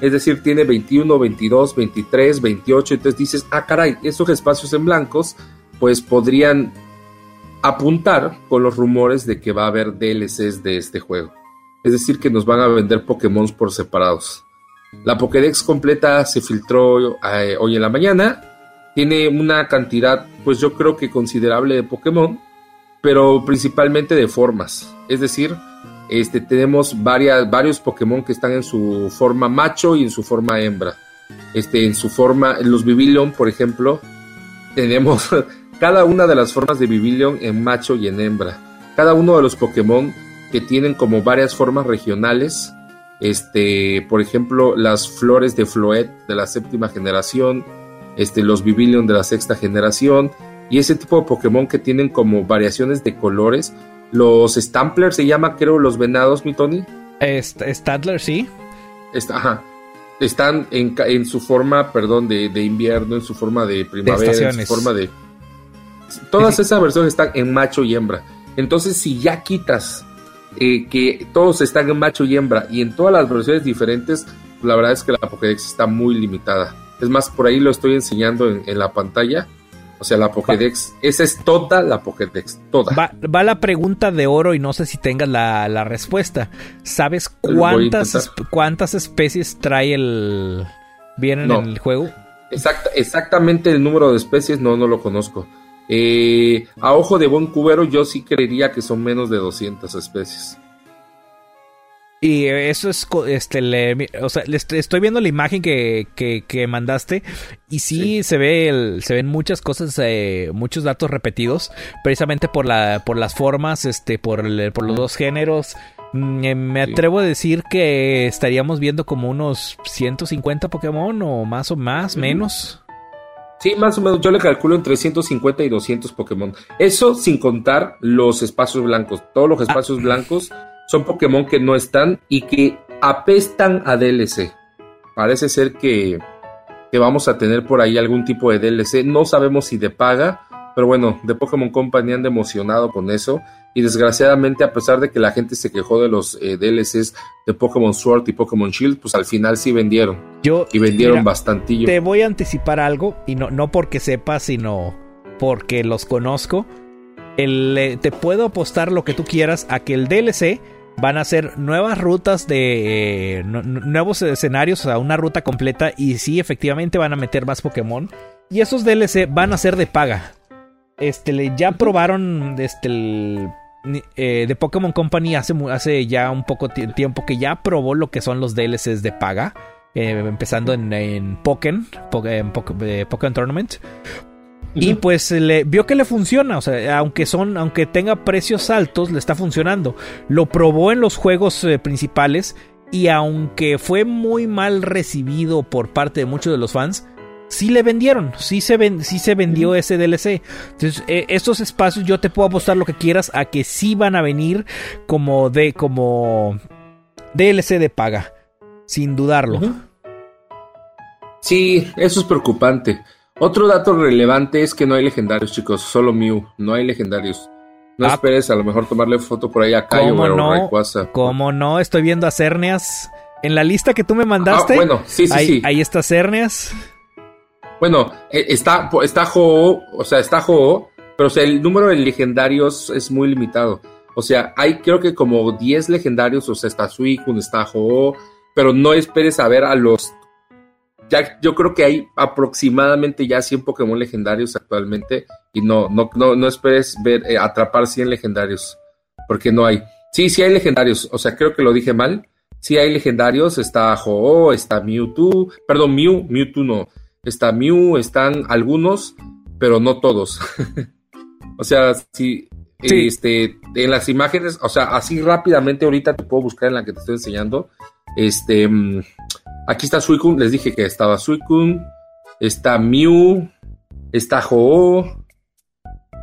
Es decir, tiene 21, 22, 23, 28, entonces dices, ah, caray, esos espacios en blancos, pues podrían apuntar con los rumores de que va a haber DLCs de este juego. Es decir, que nos van a vender Pokémon por separados. La Pokédex completa se filtró eh, hoy en la mañana. Tiene una cantidad, pues yo creo que considerable de Pokémon, pero principalmente de formas. Es decir, este, tenemos varias, varios Pokémon que están en su forma macho y en su forma hembra. Este, en su forma, los Vivillon, por ejemplo, tenemos cada una de las formas de Vivillon en macho y en hembra. Cada uno de los Pokémon que tienen como varias formas regionales. Este, por ejemplo, las flores de Floet de la séptima generación, este, los Vivillon de la sexta generación, y ese tipo de Pokémon que tienen como variaciones de colores. Los Stamplers se llama, creo, los venados, mi Tony.
Stadler, sí.
ajá. Están en, en, su forma, perdón, de, de, invierno, en su forma de primavera, en su forma de Todas esas versiones están en macho y hembra. Entonces, si ya quitas eh, que todos están en macho y hembra y en todas las versiones diferentes, la verdad es que la Pokédex está muy limitada. Es más, por ahí lo estoy enseñando en, la pantalla. O sea, la Pokédex, esa es toda la Pokédex, toda.
Va, la pregunta de oro y no sé si tengas la, respuesta. ¿Sabes cuántas, cuántas especies trae el... vienen en el juego?
exactamente el número de especies no, no lo conozco. Eh, a ojo de buen cubero, yo sí creería que son menos de 200 especies.
Y eso es, este, le, o sea, estoy viendo la imagen que, que, mandaste y sí, se ve, se ven muchas cosas, eh, muchos datos repetidos, precisamente por la, por las formas, este, por, por los dos géneros. Mm, eh, me atrevo a decir que estaríamos viendo como unos 150 Pokémon o más o más, menos.
Sí, más o menos, yo le calculo entre 150 y 200 Pokémon. Eso sin contar los espacios blancos. Todos los espacios ah. blancos son Pokémon que no están y que apestan a DLC. Parece ser que, que vamos a tener por ahí algún tipo de DLC. No sabemos si de paga, pero bueno, de Pokémon Company han emocionado con eso. Y desgraciadamente, a pesar de que la gente se quejó de los eh, DLCs de Pokémon Sword y Pokémon Shield, pues al final sí vendieron. Yo, y vendieron bastantillo.
Te voy a anticipar algo, y no, no porque sepa, sino porque los conozco. Eh, te puedo apostar lo que tú quieras a que el DLC van a ser nuevas rutas de eh, nuevos escenarios, o sea, una ruta completa. Y sí, efectivamente van a meter más Pokémon. Y esos DLC van a ser de paga. Este, ya probaron este, eh, de Pokémon Company hace, hace ya un poco tiempo que ya probó lo que son los DLCs de paga. Eh, empezando en, Pokémon, Pokémon Tournament. Y pues le, vio que le funciona, o sea, aunque son, aunque tenga precios altos, le está funcionando. Lo probó en los juegos principales y aunque fue muy mal recibido por parte de muchos de los fans, sí le vendieron, sí se, ven, sí se vendió ese DLC. Entonces, eh, estos espacios yo te puedo apostar lo que quieras a que sí van a venir como de como DLC de paga, sin dudarlo.
Sí, eso es preocupante. Otro dato relevante es que no hay legendarios, chicos, solo Mew, no hay legendarios. No ah. esperes a lo mejor tomarle foto por ahí a Cayo
o no? Rayquaza. ¿Cómo no? Estoy viendo a Cerneas. En la lista que tú me mandaste,
ah, bueno, sí, sí,
ahí,
sí.
ahí está Cerneas.
Bueno, eh, está, está ho o sea, está ho pero el número de legendarios es muy limitado. O sea, hay creo que como 10 legendarios, o sea, está Suicune, está ho pero no esperes a ver a los... Ya, yo creo que hay aproximadamente ya 100 Pokémon legendarios actualmente y no, no, no, no esperes ver, eh, atrapar 100 legendarios, porque no hay. Sí, sí hay legendarios, o sea, creo que lo dije mal. Sí hay legendarios, está ho está Mewtwo, perdón, Mew, Mewtwo no, está Mew, están algunos, pero no todos. o sea, si
Sí.
Este, en las imágenes, o sea, así rápidamente ahorita te puedo buscar en la que te estoy enseñando. Este, mm, aquí está Suicune, les dije que estaba Suicune, está Mew, está Ho-Oh,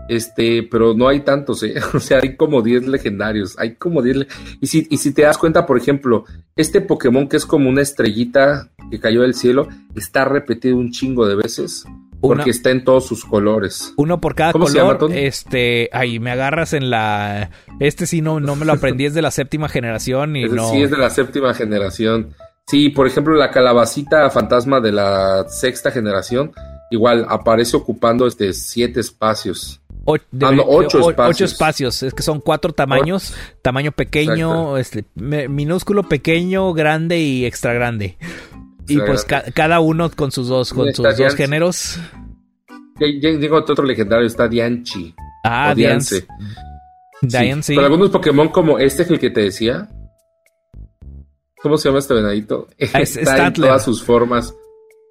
este, pero no hay tantos, ¿eh? O sea, hay como 10 legendarios, hay como 10. le- Y si, y si te das cuenta, por ejemplo, este Pokémon que es como una estrellita que cayó del cielo, está repetido un chingo de veces. Porque
Una-
está en todos sus colores.
Uno por cada
¿Cómo se llama,
color.
Tony?
Este, ahí me agarras en la. Este sí no, no me lo aprendí, es de la séptima generación y no.
Sí, es de la séptima generación. Sí, por ejemplo, la calabacita fantasma de la sexta generación, igual aparece ocupando este siete espacios.
O- de-
Ah, no, ocho
o-
espacios.
ocho espacios. Es que son cuatro tamaños. Tamaño pequeño, este, minúsculo, pequeño, grande y extra grande. Y
Extra
pues
grande.
ca- cada uno con sus dos, con sus dos géneros.
Llegó otro legendario, está Dianchi.
Ah. Diane, sí.
Pero algunos Pokémon como este que te decía. ¿Cómo se llama este venadito?
Ah, es
está en todas sus formas.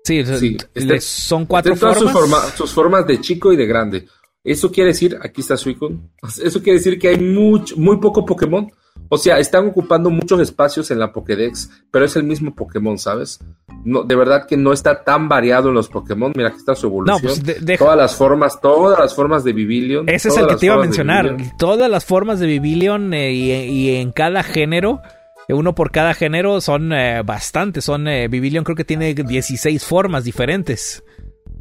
Sí,
Sí, este-
son cuatro
Está en todas
formas.
Sus, forma- sus formas de chico y de grande. Eso quiere decir, aquí está Suicune. Eso quiere decir que hay mucho, muy poco Pokémon. O sea, están ocupando muchos espacios en la Pokédex, pero es el mismo Pokémon, ¿sabes? No, de verdad que no está tan variado en los Pokémon. Mira, aquí está su evolución.
No, pues de-
Todas las formas, todas las formas de Vivilion.
Ese es el que te iba a mencionar. Todas las formas de Vivilion eh, y, y en cada género, uno por cada género, son eh, bastantes. Son, eh, Bibilion creo que tiene 16 formas diferentes.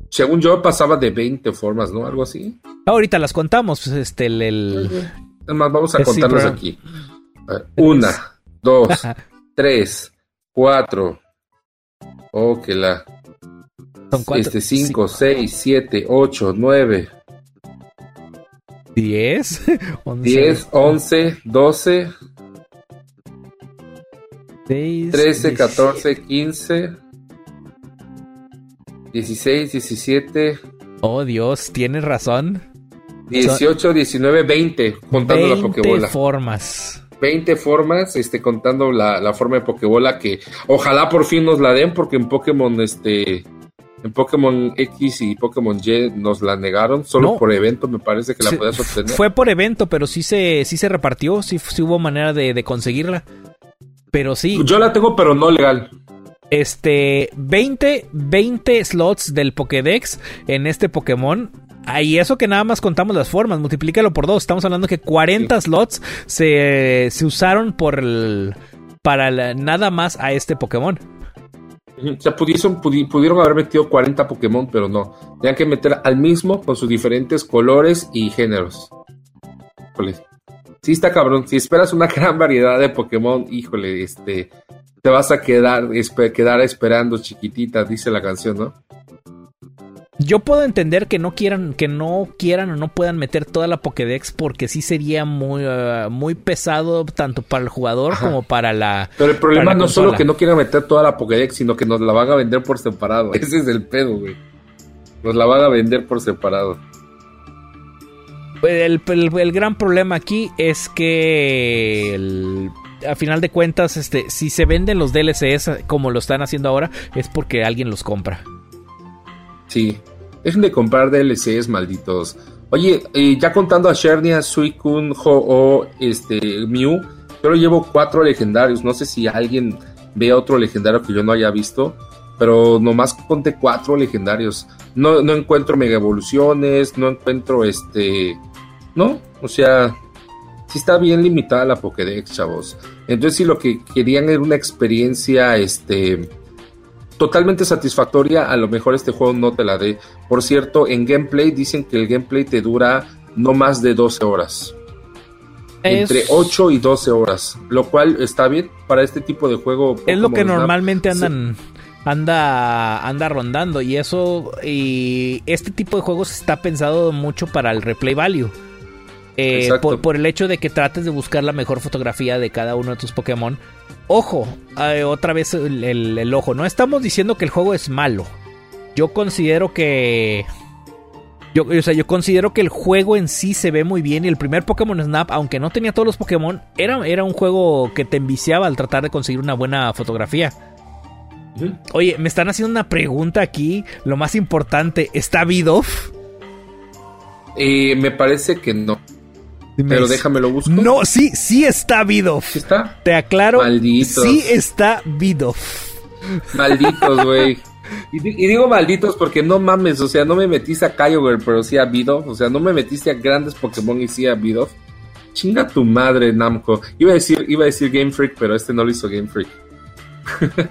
Según yo, pasaba de 20 formas, ¿no? Algo así.
Ah, ahorita las contamos. Pues, este, el. el...
Vamos a el
contarlas
aquí. Ah, una, dos, tres, cuatro. Oh, que la.
Son cuatro.
Este, cinco, seis, siete, ocho, nueve.
10, 11,
10,
11,
12,
13,
14, 15, 16, 17.
Oh, Dios, tienes razón.
18, 19, 20, contando
20 la
Pokébola.
formas.
20 formas, este, contando la, la, forma de Pokébola que ojalá por fin nos la den, porque en Pokémon, este, en Pokémon X y Pokémon Y nos la negaron, solo
no.
por evento me parece que la podías obtener.
Fue por evento, pero sí se, sí se repartió, sí, sí hubo manera de, de conseguirla. Pero sí,
Yo la tengo, pero no legal.
este, 20, 20 slots del Pokédex en este Pokémon. Ah, Y eso que nada más contamos las formas, multiplícalo por dos. Estamos hablando que 40 slots se, se usaron por el- para la- nada más a este Pokémon.
O sea, pudieron haber metido 40 Pokémon, pero no. Tenían que meter al mismo con sus diferentes colores y géneros. Sí está cabrón. Si esperas una gran variedad de Pokémon, híjole, este... Te vas a quedar, espe- quedar esperando chiquitita, dice la canción, ¿no?
Yo puedo entender que no quieran, que no quieran o no puedan meter toda la Pokédex porque sí sería muy, eh, muy pesado tanto para el jugador
Ajá.
como para la.
Pero el problema no es solo que no quieran meter toda la Pokédex, sino que nos la van a vender por separado. Ese es el pedo, güey. Nos la van a vender por separado.
El, el- el gran problema aquí es que a final de cuentas, este, si se venden los DLCs como lo están haciendo ahora, es porque alguien los compra.
Sí. Dejen de comprar DLCs, malditos. Oye, eh, ya contando a Shernia, Suicune, Ho-Oh, este, Mew, yo lo llevo cuatro legendarios. No sé si alguien ve otro legendario que yo no haya visto, pero nomás conté cuatro legendarios. No, no encuentro mega evoluciones, no encuentro este. No, o sea, sí está bien limitada la Pokédex, chavos. Entonces, si lo que querían era una experiencia, este totalmente satisfactoria, a lo mejor este juego no te la dé. Por cierto, en gameplay dicen que el gameplay te dura no más de 12 horas. Entre
Es-
8 y 12 horas, lo cual está bien para este tipo de juego.
Es lo que
Snap.
normalmente
Sí.
andan anda anda rondando y eso y este tipo de juegos está pensado mucho para el replay value. Eh, por, por el hecho de que trates de buscar la mejor fotografía de cada uno de tus Pokémon. Ojo, eh, otra vez el, el- el ojo. No estamos diciendo que el juego es malo. Yo considero que. Yo, o sea, yo considero que el juego en sí se ve muy bien. Y el primer Pokémon Snap, aunque no tenía todos los Pokémon, era, era un juego que te enviciaba al tratar de conseguir una buena fotografía. Oye, me están haciendo una pregunta aquí. Lo más importante, ¿está Vidoff?
Eh, me parece que no. Pero déjame lo busco.
No, sí, sí está Vidoff.
¿Sí está?
Te aclaro.
Malditos.
Sí está Vidoff.
Malditos, güey. Y, y, digo malditos porque no mames, o sea, no me metiste a Kyogre, pero sí a Vidoff. O sea, no me metiste a grandes Pokémon y sí a Vidoff. Chinga tu madre, Namco. Iba a decir, iba a decir Game Freak, pero este no lo hizo Game Freak.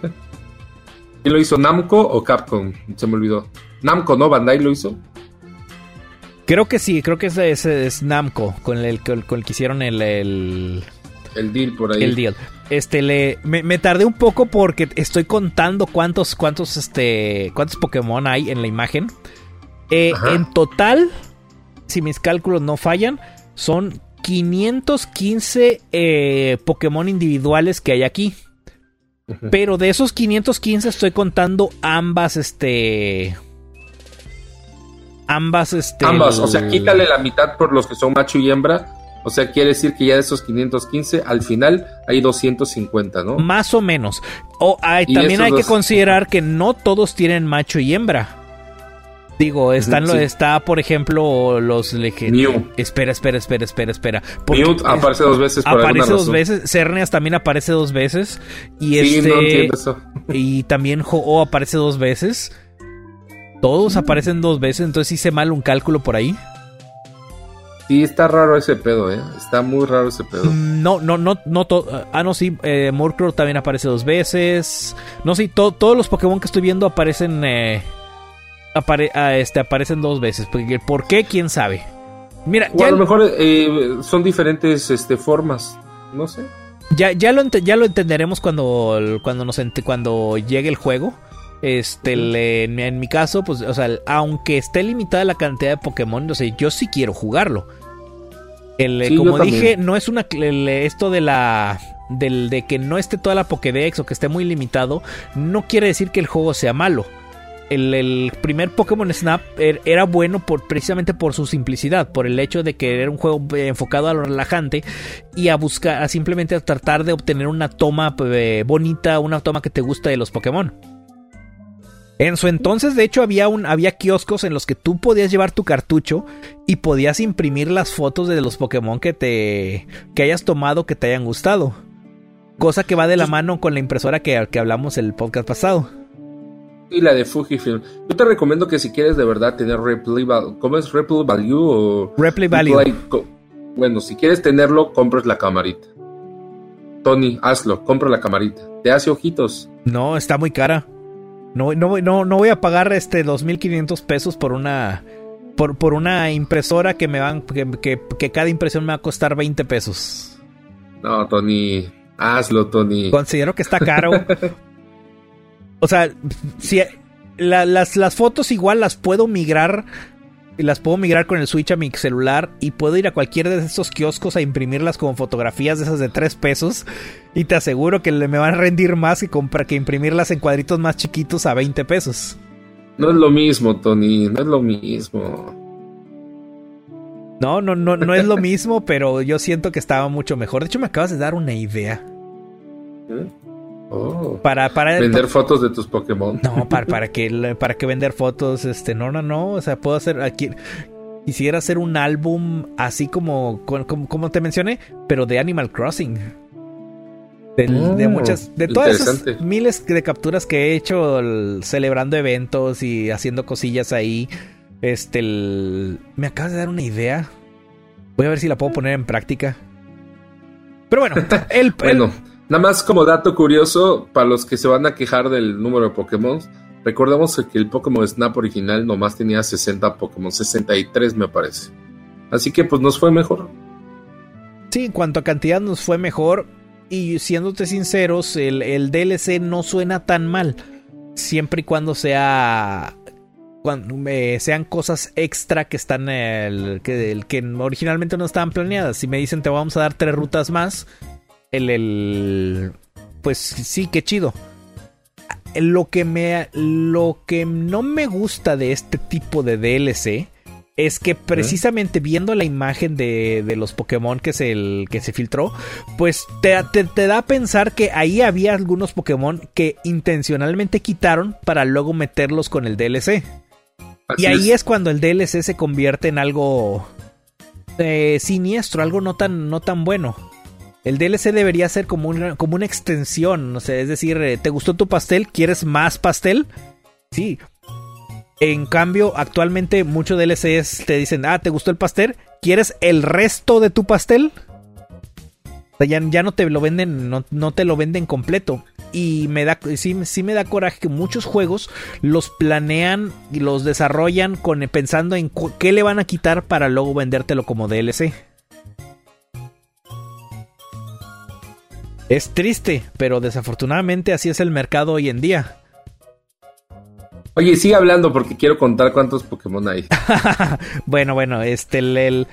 ¿Quién lo hizo? ¿Namco o Capcom? Se me olvidó. Namco, ¿no? ¿Bandai lo hizo?
Creo que sí, creo que ese es Namco, con el, con, con el que hicieron el, el,
el deal por ahí.
El deal. Este le me, me, tardé un poco porque estoy contando cuántos cuántos este cuántos Pokémon hay en la imagen. Eh, en total, si mis cálculos no fallan, son 515 eh, Pokémon individuales que hay aquí. Pero de esos 515 estoy contando ambas, este... Ambas, este...
Ambas, o sea, quítale la mitad por los que son macho y hembra. O sea, quiere decir que ya de esos 515, al final hay 250, ¿no?
Más o menos. O hay, también hay que considerar que no todos tienen macho y hembra. Digo, están sí. está, por ejemplo, los
Mew.
Espera, espera, espera, espera, espera.
Mew aparece dos veces por
Aparece dos
razón.
veces. Cerneas también aparece dos veces. Y
sí,
este.
no entiendo eso.
y también Ho-Oh aparece dos veces. Todos aparecen dos veces, entonces hice mal un cálculo por ahí.
Sí, está raro ese pedo, eh. Está muy raro ese pedo.
No, no, no, no todo. Ah, no, sí. Eh, Murkrow también aparece dos veces. No, sí, to todos los Pokémon que estoy viendo aparecen. Eh, apare a este, aparecen dos veces. Porque, ¿Por qué? ¿Quién sabe? Mira,
o a lo mejor eh, son diferentes este, formas. No sé.
Ya, ya, lo, ya lo entenderemos cuando, cuando, nos cuando llegue el juego. Este, le, en, mi caso, pues, o sea, aunque esté limitada la cantidad de Pokémon, o sea, yo sí quiero jugarlo. El,
Sí,
como dije, no es una el- esto de la del de que no esté toda la Pokédex o que esté muy limitado, no quiere decir que el juego sea malo. El, el primer Pokémon Snap er- era bueno por, precisamente por su simplicidad, por el hecho de que era un juego enfocado a lo relajante y a buscar, a simplemente a tratar de obtener una toma eh, bonita, una toma que te gusta de los Pokémon. En su entonces, de hecho, había, un, había kioscos en los que tú podías llevar tu cartucho y podías imprimir las fotos de los Pokémon que te que hayas tomado que te hayan gustado. Cosa que va de la mano con la impresora que, que hablamos el podcast pasado.
Y la de Fujifilm. Yo te recomiendo que si quieres de verdad tener replay value, ¿cómo es replay value o
Replay Value.
replay bueno, si quieres tenerlo, compres la camarita. Tony, hazlo, compra la camarita. Te hace ojitos.
No, está muy cara. No, no, no, no voy a pagar este 2.500 pesos por una por, por una impresora que me van que, que, que cada impresión me va a costar 20 pesos.
No, Tony, hazlo, Tony.
Considero que está caro. o sea, si la- las, las fotos igual las puedo migrar. Las puedo migrar con el Switch a mi celular y puedo ir a cualquier de esos kioscos a imprimirlas como fotografías de esas de 3 pesos. Y te aseguro que me van a rendir más que, comprar, que imprimirlas en cuadritos más chiquitos a 20 pesos.
No es lo mismo, Tony, no es lo mismo.
No, no, no, no es lo mismo, pero yo siento que estaba mucho mejor. De hecho, me acabas de dar una idea.
¿Eh? Oh.
Para, para
Vender fotos de tus Pokémon.
No, para, para que para que vender fotos, este, no, no, no, o sea, puedo hacer aquí quisiera hacer un álbum así como como, como te mencioné, pero de Animal Crossing. De
Oh,
muchas de todas esas miles de capturas que he hecho el- celebrando eventos y haciendo cosillas ahí. Este el- me acabas de dar una idea. Voy a ver si la puedo poner en práctica. Pero bueno, el, el-
Bueno, nada más como dato curioso, para los que se van a quejar del número de Pokémon, recordemos que el Pokémon Snap original nomás tenía 60 Pokémon, 63 me parece. Así que pues nos fue mejor.
Sí, en cuanto a cantidad nos fue mejor. Y siéndote sinceros, el, el DLC no suena tan mal. Siempre y cuando sea. Cuando, eh, sean cosas extra que están. El, que, el, que originalmente no estaban planeadas. Si me dicen te vamos a dar tres rutas más. El. el pues sí, qué chido. Lo que me. Lo que no me gusta de este tipo de DLC es que precisamente viendo la imagen de, de los Pokémon que se, el, que se filtró, pues te, te- te da a pensar que ahí había algunos Pokémon que intencionalmente quitaron para luego meterlos con el DLC.
Así
y ahí es. cuando el DLC se convierte en algo eh, siniestro, algo no tan, no tan bueno. El DLC debería ser como una, como una extensión, o sea, es decir, eh, ¿te gustó tu pastel? ¿Quieres más pastel? Sí. En cambio, actualmente muchos DLCs te dicen, ah, ¿te gustó el pastel? ¿Quieres el resto de tu pastel? O sea, ya, ya no te lo venden, no, no, te lo venden completo. Y me da, sí, sí me da coraje que muchos juegos los planean y los desarrollan con, pensando en qué le van a quitar para luego vendértelo como DLC. Es triste, pero desafortunadamente así es el mercado hoy en día.
Oye, sigue hablando porque quiero contar cuántos Pokémon hay.
bueno, bueno, este, el,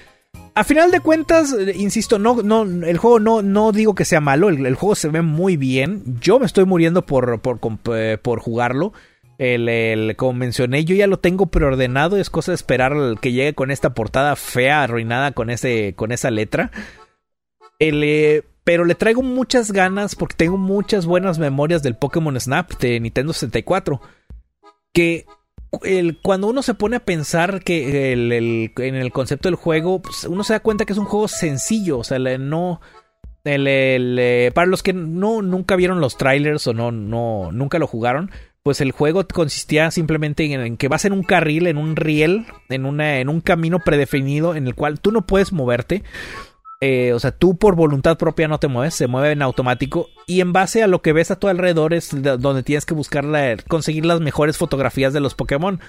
a final de cuentas, insisto, no, no, el juego no, no digo que sea malo, el, juego se ve muy bien. Yo me estoy muriendo por, por, eh, por jugarlo. El, el, como mencioné, yo ya lo tengo preordenado. Es cosa de esperar que llegue con esta portada fea, arruinada con, ese, con esa letra. El, eh, pero le traigo muchas ganas porque tengo muchas buenas memorias del Pokémon Snap de Nintendo 64. Que cuando uno se pone a pensar que en el concepto del juego, pues, uno se da cuenta que es un juego sencillo. O sea, no. Para los que no nunca vieron los trailers o no, no nunca lo jugaron, pues el juego consistía simplemente en, en, que vas en un carril, en un riel, en, una, en un camino predefinido en el cual tú no puedes moverte. Eh, o sea, tú por voluntad propia no te mueves, se mueve en automático y en base a lo que ves a tu alrededor es donde tienes que buscar conseguir las mejores fotografías de los Pokémon.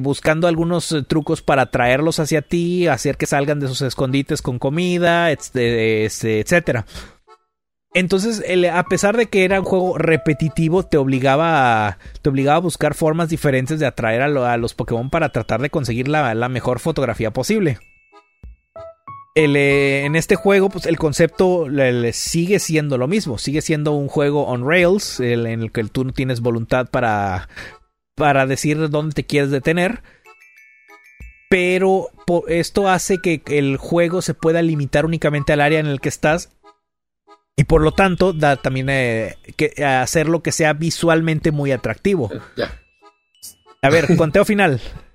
buscando algunos eh, trucos para traerlos hacia ti, hacer que salgan de sus escondites con comida, etcétera. Entonces, a pesar de que era un juego repetitivo, te obligaba a, te obligaba a buscar formas diferentes de atraer a, los Pokémon para tratar de conseguir la mejor fotografía posible. Eh, en este juego, pues el concepto sigue siendo lo mismo. Sigue siendo un juego on rails, en el que tú no tienes voluntad para, para decir dónde te quieres detener. Pero esto hace que el juego se pueda limitar únicamente al área en el que estás. Y por lo tanto, da también eh, que, hacer lo que sea visualmente muy atractivo. A ver, conteo final.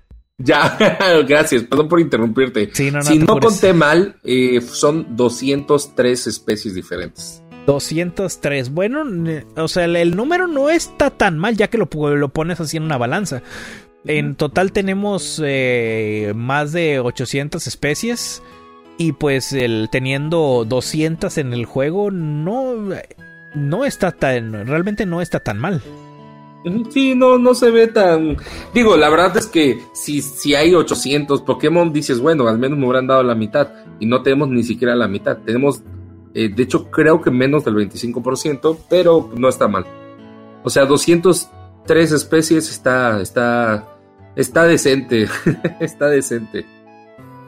Ya, gracias, perdón por interrumpirte. si no conté mal, eh, son 203 especies diferentes.
203. Bueno, o sea, el, número no está tan mal ya que lo, lo, pones así en una balanza. En total tenemos eh, más de 800 especies y pues el teniendo 200 en el juego no no está tan realmente no está tan mal.
Sí, no, no se ve tan. Digo, la verdad es que si, si hay 800 Pokémon, dices, bueno, al menos me hubieran dado la mitad. Y no tenemos ni siquiera la mitad. Tenemos, eh, de hecho, creo que menos del 25%, pero no está mal. O sea, 203 especies está, está, está decente. está decente.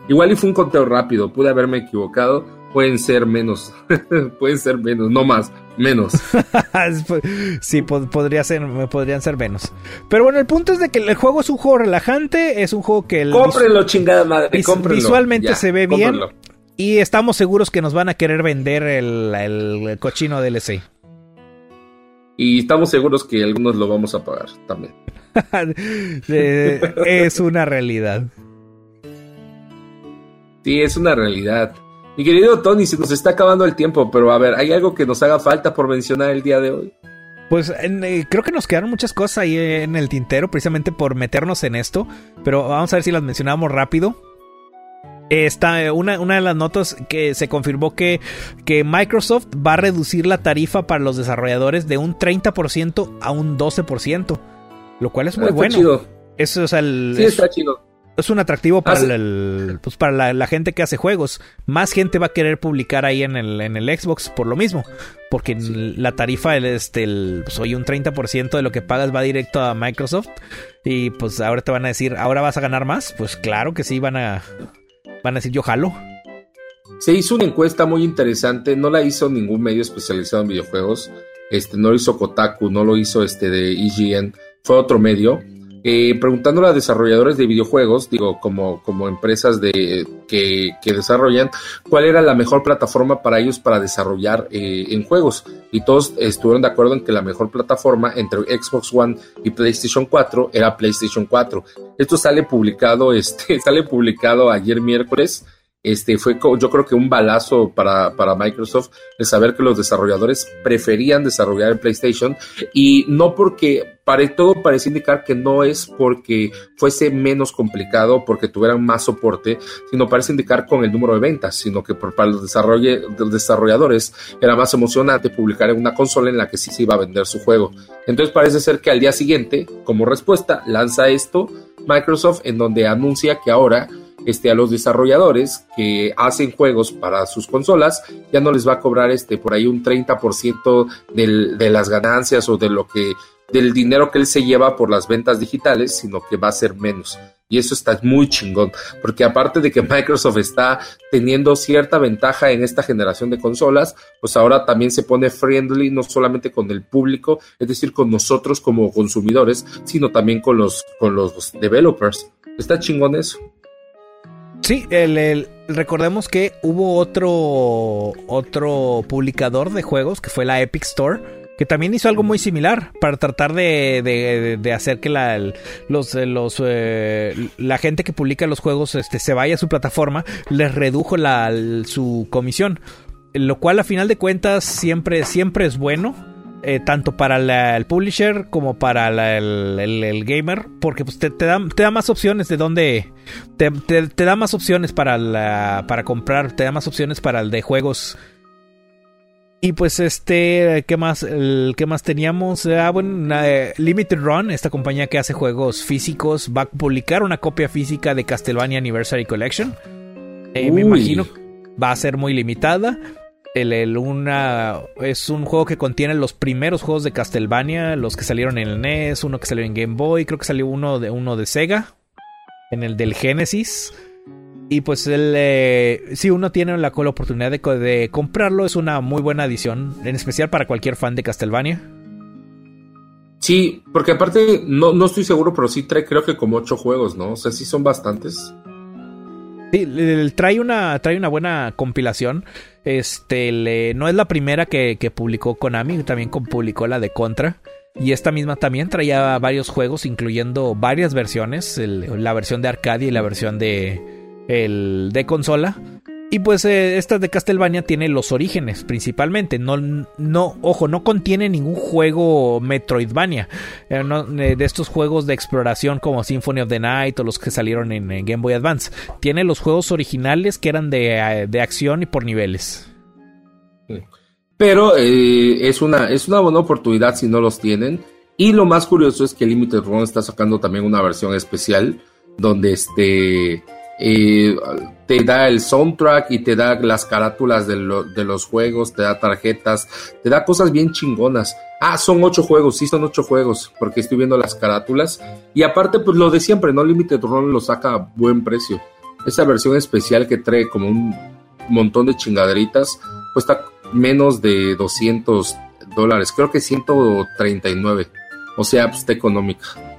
Igual y fue un conteo rápido, pude haberme equivocado pueden ser menos, pueden ser menos, no más, menos.
sí, podría ser, podrían ser menos. Pero bueno, el punto es de que el juego es un juego relajante, es un juego que... El
cómprenlo, chingada madre,
Visualmente se ve bien. Y estamos seguros que nos van a querer vender el, el cochino DLC.
Y estamos seguros que algunos lo vamos a pagar también.
es una realidad.
Sí, es una realidad. Mi querido Tony, se nos está acabando el tiempo, pero a ver, ¿hay algo que nos haga falta por mencionar el día de hoy?
Pues eh, creo que nos quedaron muchas cosas ahí en el tintero, precisamente por meternos en esto, pero vamos a ver si las mencionamos rápido. Está eh, una, una, de las notas que se confirmó que, que Microsoft va a reducir la tarifa para los desarrolladores de un 30% a un 12%, lo cual es muy ah, bueno. Chido. Eso, o sea, el,
sí, está chido
es un atractivo para, ah, el, pues para la, gente que hace juegos. Más gente va a querer publicar ahí en el, en el Xbox por lo mismo. Porque la tarifa, este, el, pues hoy un 30% de lo que pagas va directo a Microsoft. Y pues ahora te van a decir, ¿ahora vas a ganar más? Pues claro que sí, van a, van a decir, yo jalo.
Se hizo una encuesta muy interesante, no la hizo ningún medio especializado en videojuegos. Este, no lo hizo Kotaku, no lo hizo este de IGN, fue otro medio eh, preguntándole a desarrolladores de videojuegos, digo, como, como empresas de, que, desarrollan, cuál era la mejor plataforma para ellos para desarrollar eh, en juegos. Y todos estuvieron de acuerdo en que la mejor plataforma entre Xbox One y PlayStation 4 era PlayStation 4. Esto sale publicado, este, sale publicado ayer miércoles. Este fue yo creo que un balazo para, para Microsoft el saber que los desarrolladores preferían desarrollar en PlayStation y no porque para todo parece indicar que no es porque fuese menos complicado, porque tuvieran más soporte, sino parece indicar con el número de ventas, sino que para los, los desarrolladores era más emocionante publicar en una consola en la que sí se iba a vender su juego. Entonces parece ser que al día siguiente, como respuesta, lanza esto Microsoft en donde anuncia que ahora este, a los desarrolladores que hacen juegos para sus consolas, ya no les va a cobrar este, por ahí un 30% del, de las ganancias o de lo que del dinero que él se lleva por las ventas digitales, sino que va a ser menos. Y eso está muy chingón, porque aparte de que Microsoft está teniendo cierta ventaja en esta generación de consolas, pues ahora también se pone friendly no solamente con el público, es decir, con nosotros como consumidores, sino también con los, con los developers. Está chingón eso.
Sí, el, recordemos que hubo otro, otro publicador de juegos que fue la Epic Store que también hizo algo muy similar para tratar de, de, hacer que la, los, los, eh, la gente que publica los juegos este, se vaya a su plataforma, les redujo la, su comisión. Lo cual a final de cuentas siempre, siempre es bueno eh, tanto para el publisher como para el, gamer, porque pues, te, da, te, da, más opciones de dónde. Te, te, da más opciones para, para comprar, te da más opciones para el de juegos. Y pues este, ¿qué más, el, ¿qué más teníamos? Ah, bueno, eh, Limited Run, esta compañía que hace juegos físicos, va a publicar una copia física de Castlevania Anniversary Collection. Eh, me imagino va a ser muy limitada. El, una, es un juego que contiene los primeros juegos de Castlevania, los que salieron en el NES, uno que salió en Game Boy, creo que salió uno de, uno de Sega, en el del Genesis. Y pues el, eh, si uno tiene la, oportunidad de, comprarlo, es una muy buena adición, en especial para cualquier fan de Castlevania.
Sí, porque aparte, no, no estoy seguro, pero sí trae creo que como ocho juegos, ¿no? O sea, sí son bastantes.
Sí, trae una, trae una buena compilación. Este, no es la primera que, publicó Konami, también publicó la de Contra. Y esta misma también traía varios juegos, incluyendo varias versiones, la versión de arcade y la versión de, el, de consola. Y pues eh, esta de Castlevania tiene los orígenes principalmente. No, no, ojo, no contiene ningún juego Metroidvania. Eh, eh, de estos juegos de exploración como Symphony of the Night o los que salieron en, Game Boy Advance. Tiene los juegos originales que eran de, de acción y por niveles.
Pero es, una, es una buena oportunidad si no los tienen. Y lo más curioso es que Limited Run está sacando también una versión especial donde este te da el soundtrack y te da las carátulas de, los juegos, te da tarjetas, te da cosas bien chingonas. Ah, son ocho juegos, sí son ocho juegos, porque estoy viendo las carátulas. Y aparte, pues lo de siempre, ¿no? Limited Run lo saca a buen precio. Esa versión especial que trae como un montón de chingaderitas, cuesta menos de 200 dólares, creo que 139. O sea, pues está económica.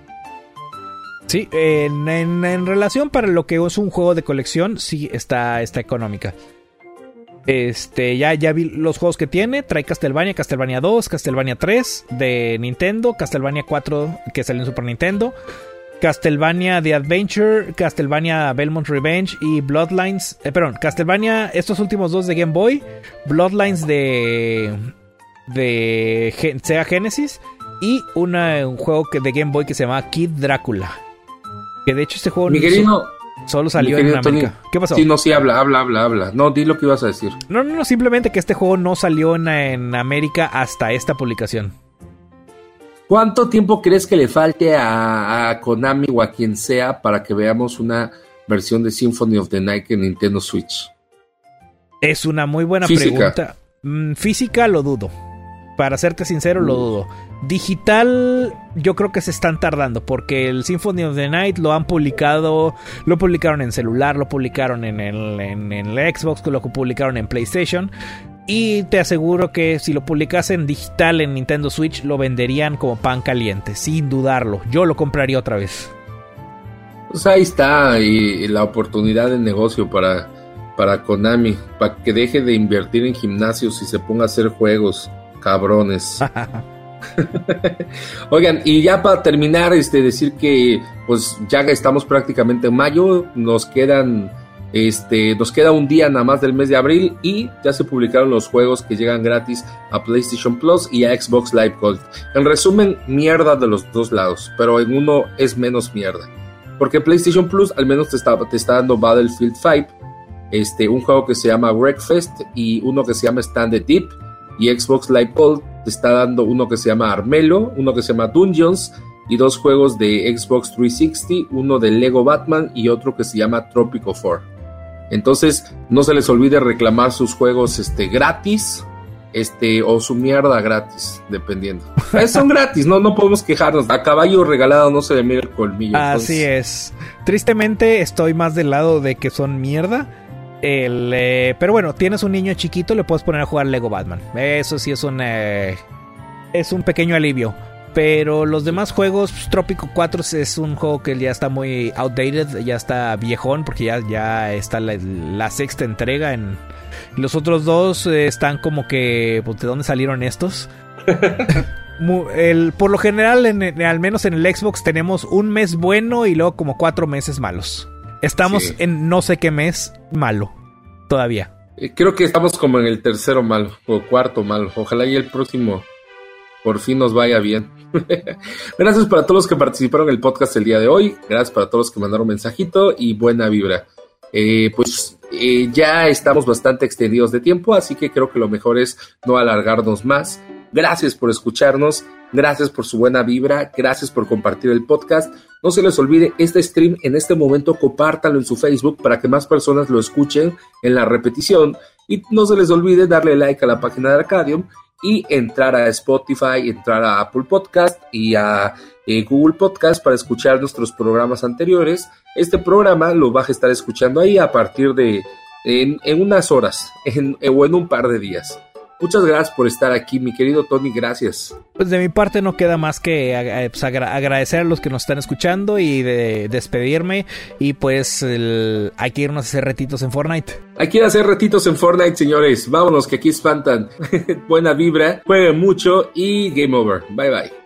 Sí, en, relación para lo que es un juego de colección, sí está, está económica. Este, ya, ya vi los juegos que tiene. Trae Castlevania, Castlevania 2, Castlevania 3 de Nintendo, Castlevania 4 que salió en Super Nintendo, Castlevania The Adventure, Castlevania Belmont Revenge y Bloodlines. Eh, perdón, Castlevania, estos últimos dos de Game Boy, Bloodlines de. de Sega Genesis y una, un juego que, de Game Boy que se llama Kid Drácula. Que de hecho este juego solo salió en América. ¿Qué pasó?
Sí, no, sí, habla, habla, habla, habla. No, di lo que ibas a decir.
No, no, no, simplemente que este juego no salió en, América hasta esta publicación.
¿Cuánto tiempo crees que le falte a, Konami o a quien sea para que veamos una versión de Symphony of the Night en Nintendo Switch?
Es una muy buena pregunta. Mm, física lo dudo. Para serte sincero, lo dudo. Digital, yo creo que se están tardando porque el Symphony of the Night lo han publicado, lo publicaron en celular, lo publicaron en el, en, Xbox, lo publicaron en PlayStation. Y te aseguro que si lo publicasen digital en Nintendo Switch, lo venderían como pan caliente, sin dudarlo. Yo lo compraría otra vez.
Pues ahí está, y, la oportunidad de negocio para, para Konami, para que deje de invertir en gimnasios y se ponga a hacer juegos cabrones. Oigan, y ya para terminar, este, decir que pues ya estamos prácticamente en mayo, nos quedan Este, nos queda un día nada más del mes de abril y ya se publicaron los juegos que llegan gratis a PlayStation Plus y a Xbox Live Gold. En resumen, mierda de los dos lados, pero en uno es menos mierda. Porque PlayStation Plus al menos te está, te está dando Battlefield 5, este, un juego que se llama Wreckfest y uno que se llama Stand Deep. Y Xbox Live Gold te está dando uno que se llama Armelo, uno que se llama Dungeons y dos juegos de Xbox 360, uno de Lego Batman y otro que se llama Tropico 4. Entonces, no se les olvide reclamar sus juegos este, gratis este, o su mierda gratis, dependiendo. Eh, son gratis, no, no podemos quejarnos. A caballo regalado no se le mira el colmillo.
Así es. Tristemente estoy más del lado de que son mierda. El, eh, pero bueno, tienes un niño chiquito, le puedes poner a jugar Lego Batman. Eso sí es un, eh, es un pequeño alivio. Pero los demás juegos, pues, Trópico 4 es un juego que ya está muy outdated, ya está viejón, porque ya, ya está la, sexta entrega. En los otros dos eh, están como que, pues, ¿de dónde salieron estos? el, por lo general, al menos en el Xbox, tenemos un mes bueno y luego como cuatro meses malos. Estamos en no sé qué mes malo, todavía.
Eh, creo que estamos como en el tercero malo o cuarto malo. Ojalá y el próximo por fin nos vaya bien. Gracias para todos los que participaron en el podcast el día de hoy. Gracias para todos los que mandaron mensajito y buena vibra. Eh, pues eh, ya estamos bastante extendidos de tiempo, así que creo que lo mejor es no alargarnos más. Gracias por escucharnos, gracias por su buena vibra, gracias por compartir el podcast. No se les olvide, este stream en este momento compártanlo en su Facebook para que más personas lo escuchen en la repetición. Y no se les olvide darle like a la página de Arcadium y entrar a Spotify, entrar a Apple Podcast y a eh, Google Podcast para escuchar nuestros programas anteriores. Este programa lo vas a estar escuchando ahí a partir de en, unas horas o en un par de días. Muchas gracias por estar aquí, mi querido Tony, gracias.
Pues de mi parte no queda más que pues, agradecer a los que nos están escuchando y de despedirme. Y pues hay que irnos a hacer retitos en Fortnite.
Hay que ir a hacer retitos en Fortnite, señores. Vámonos, que aquí espantan. Buena vibra, jueguen mucho y game over. Bye bye.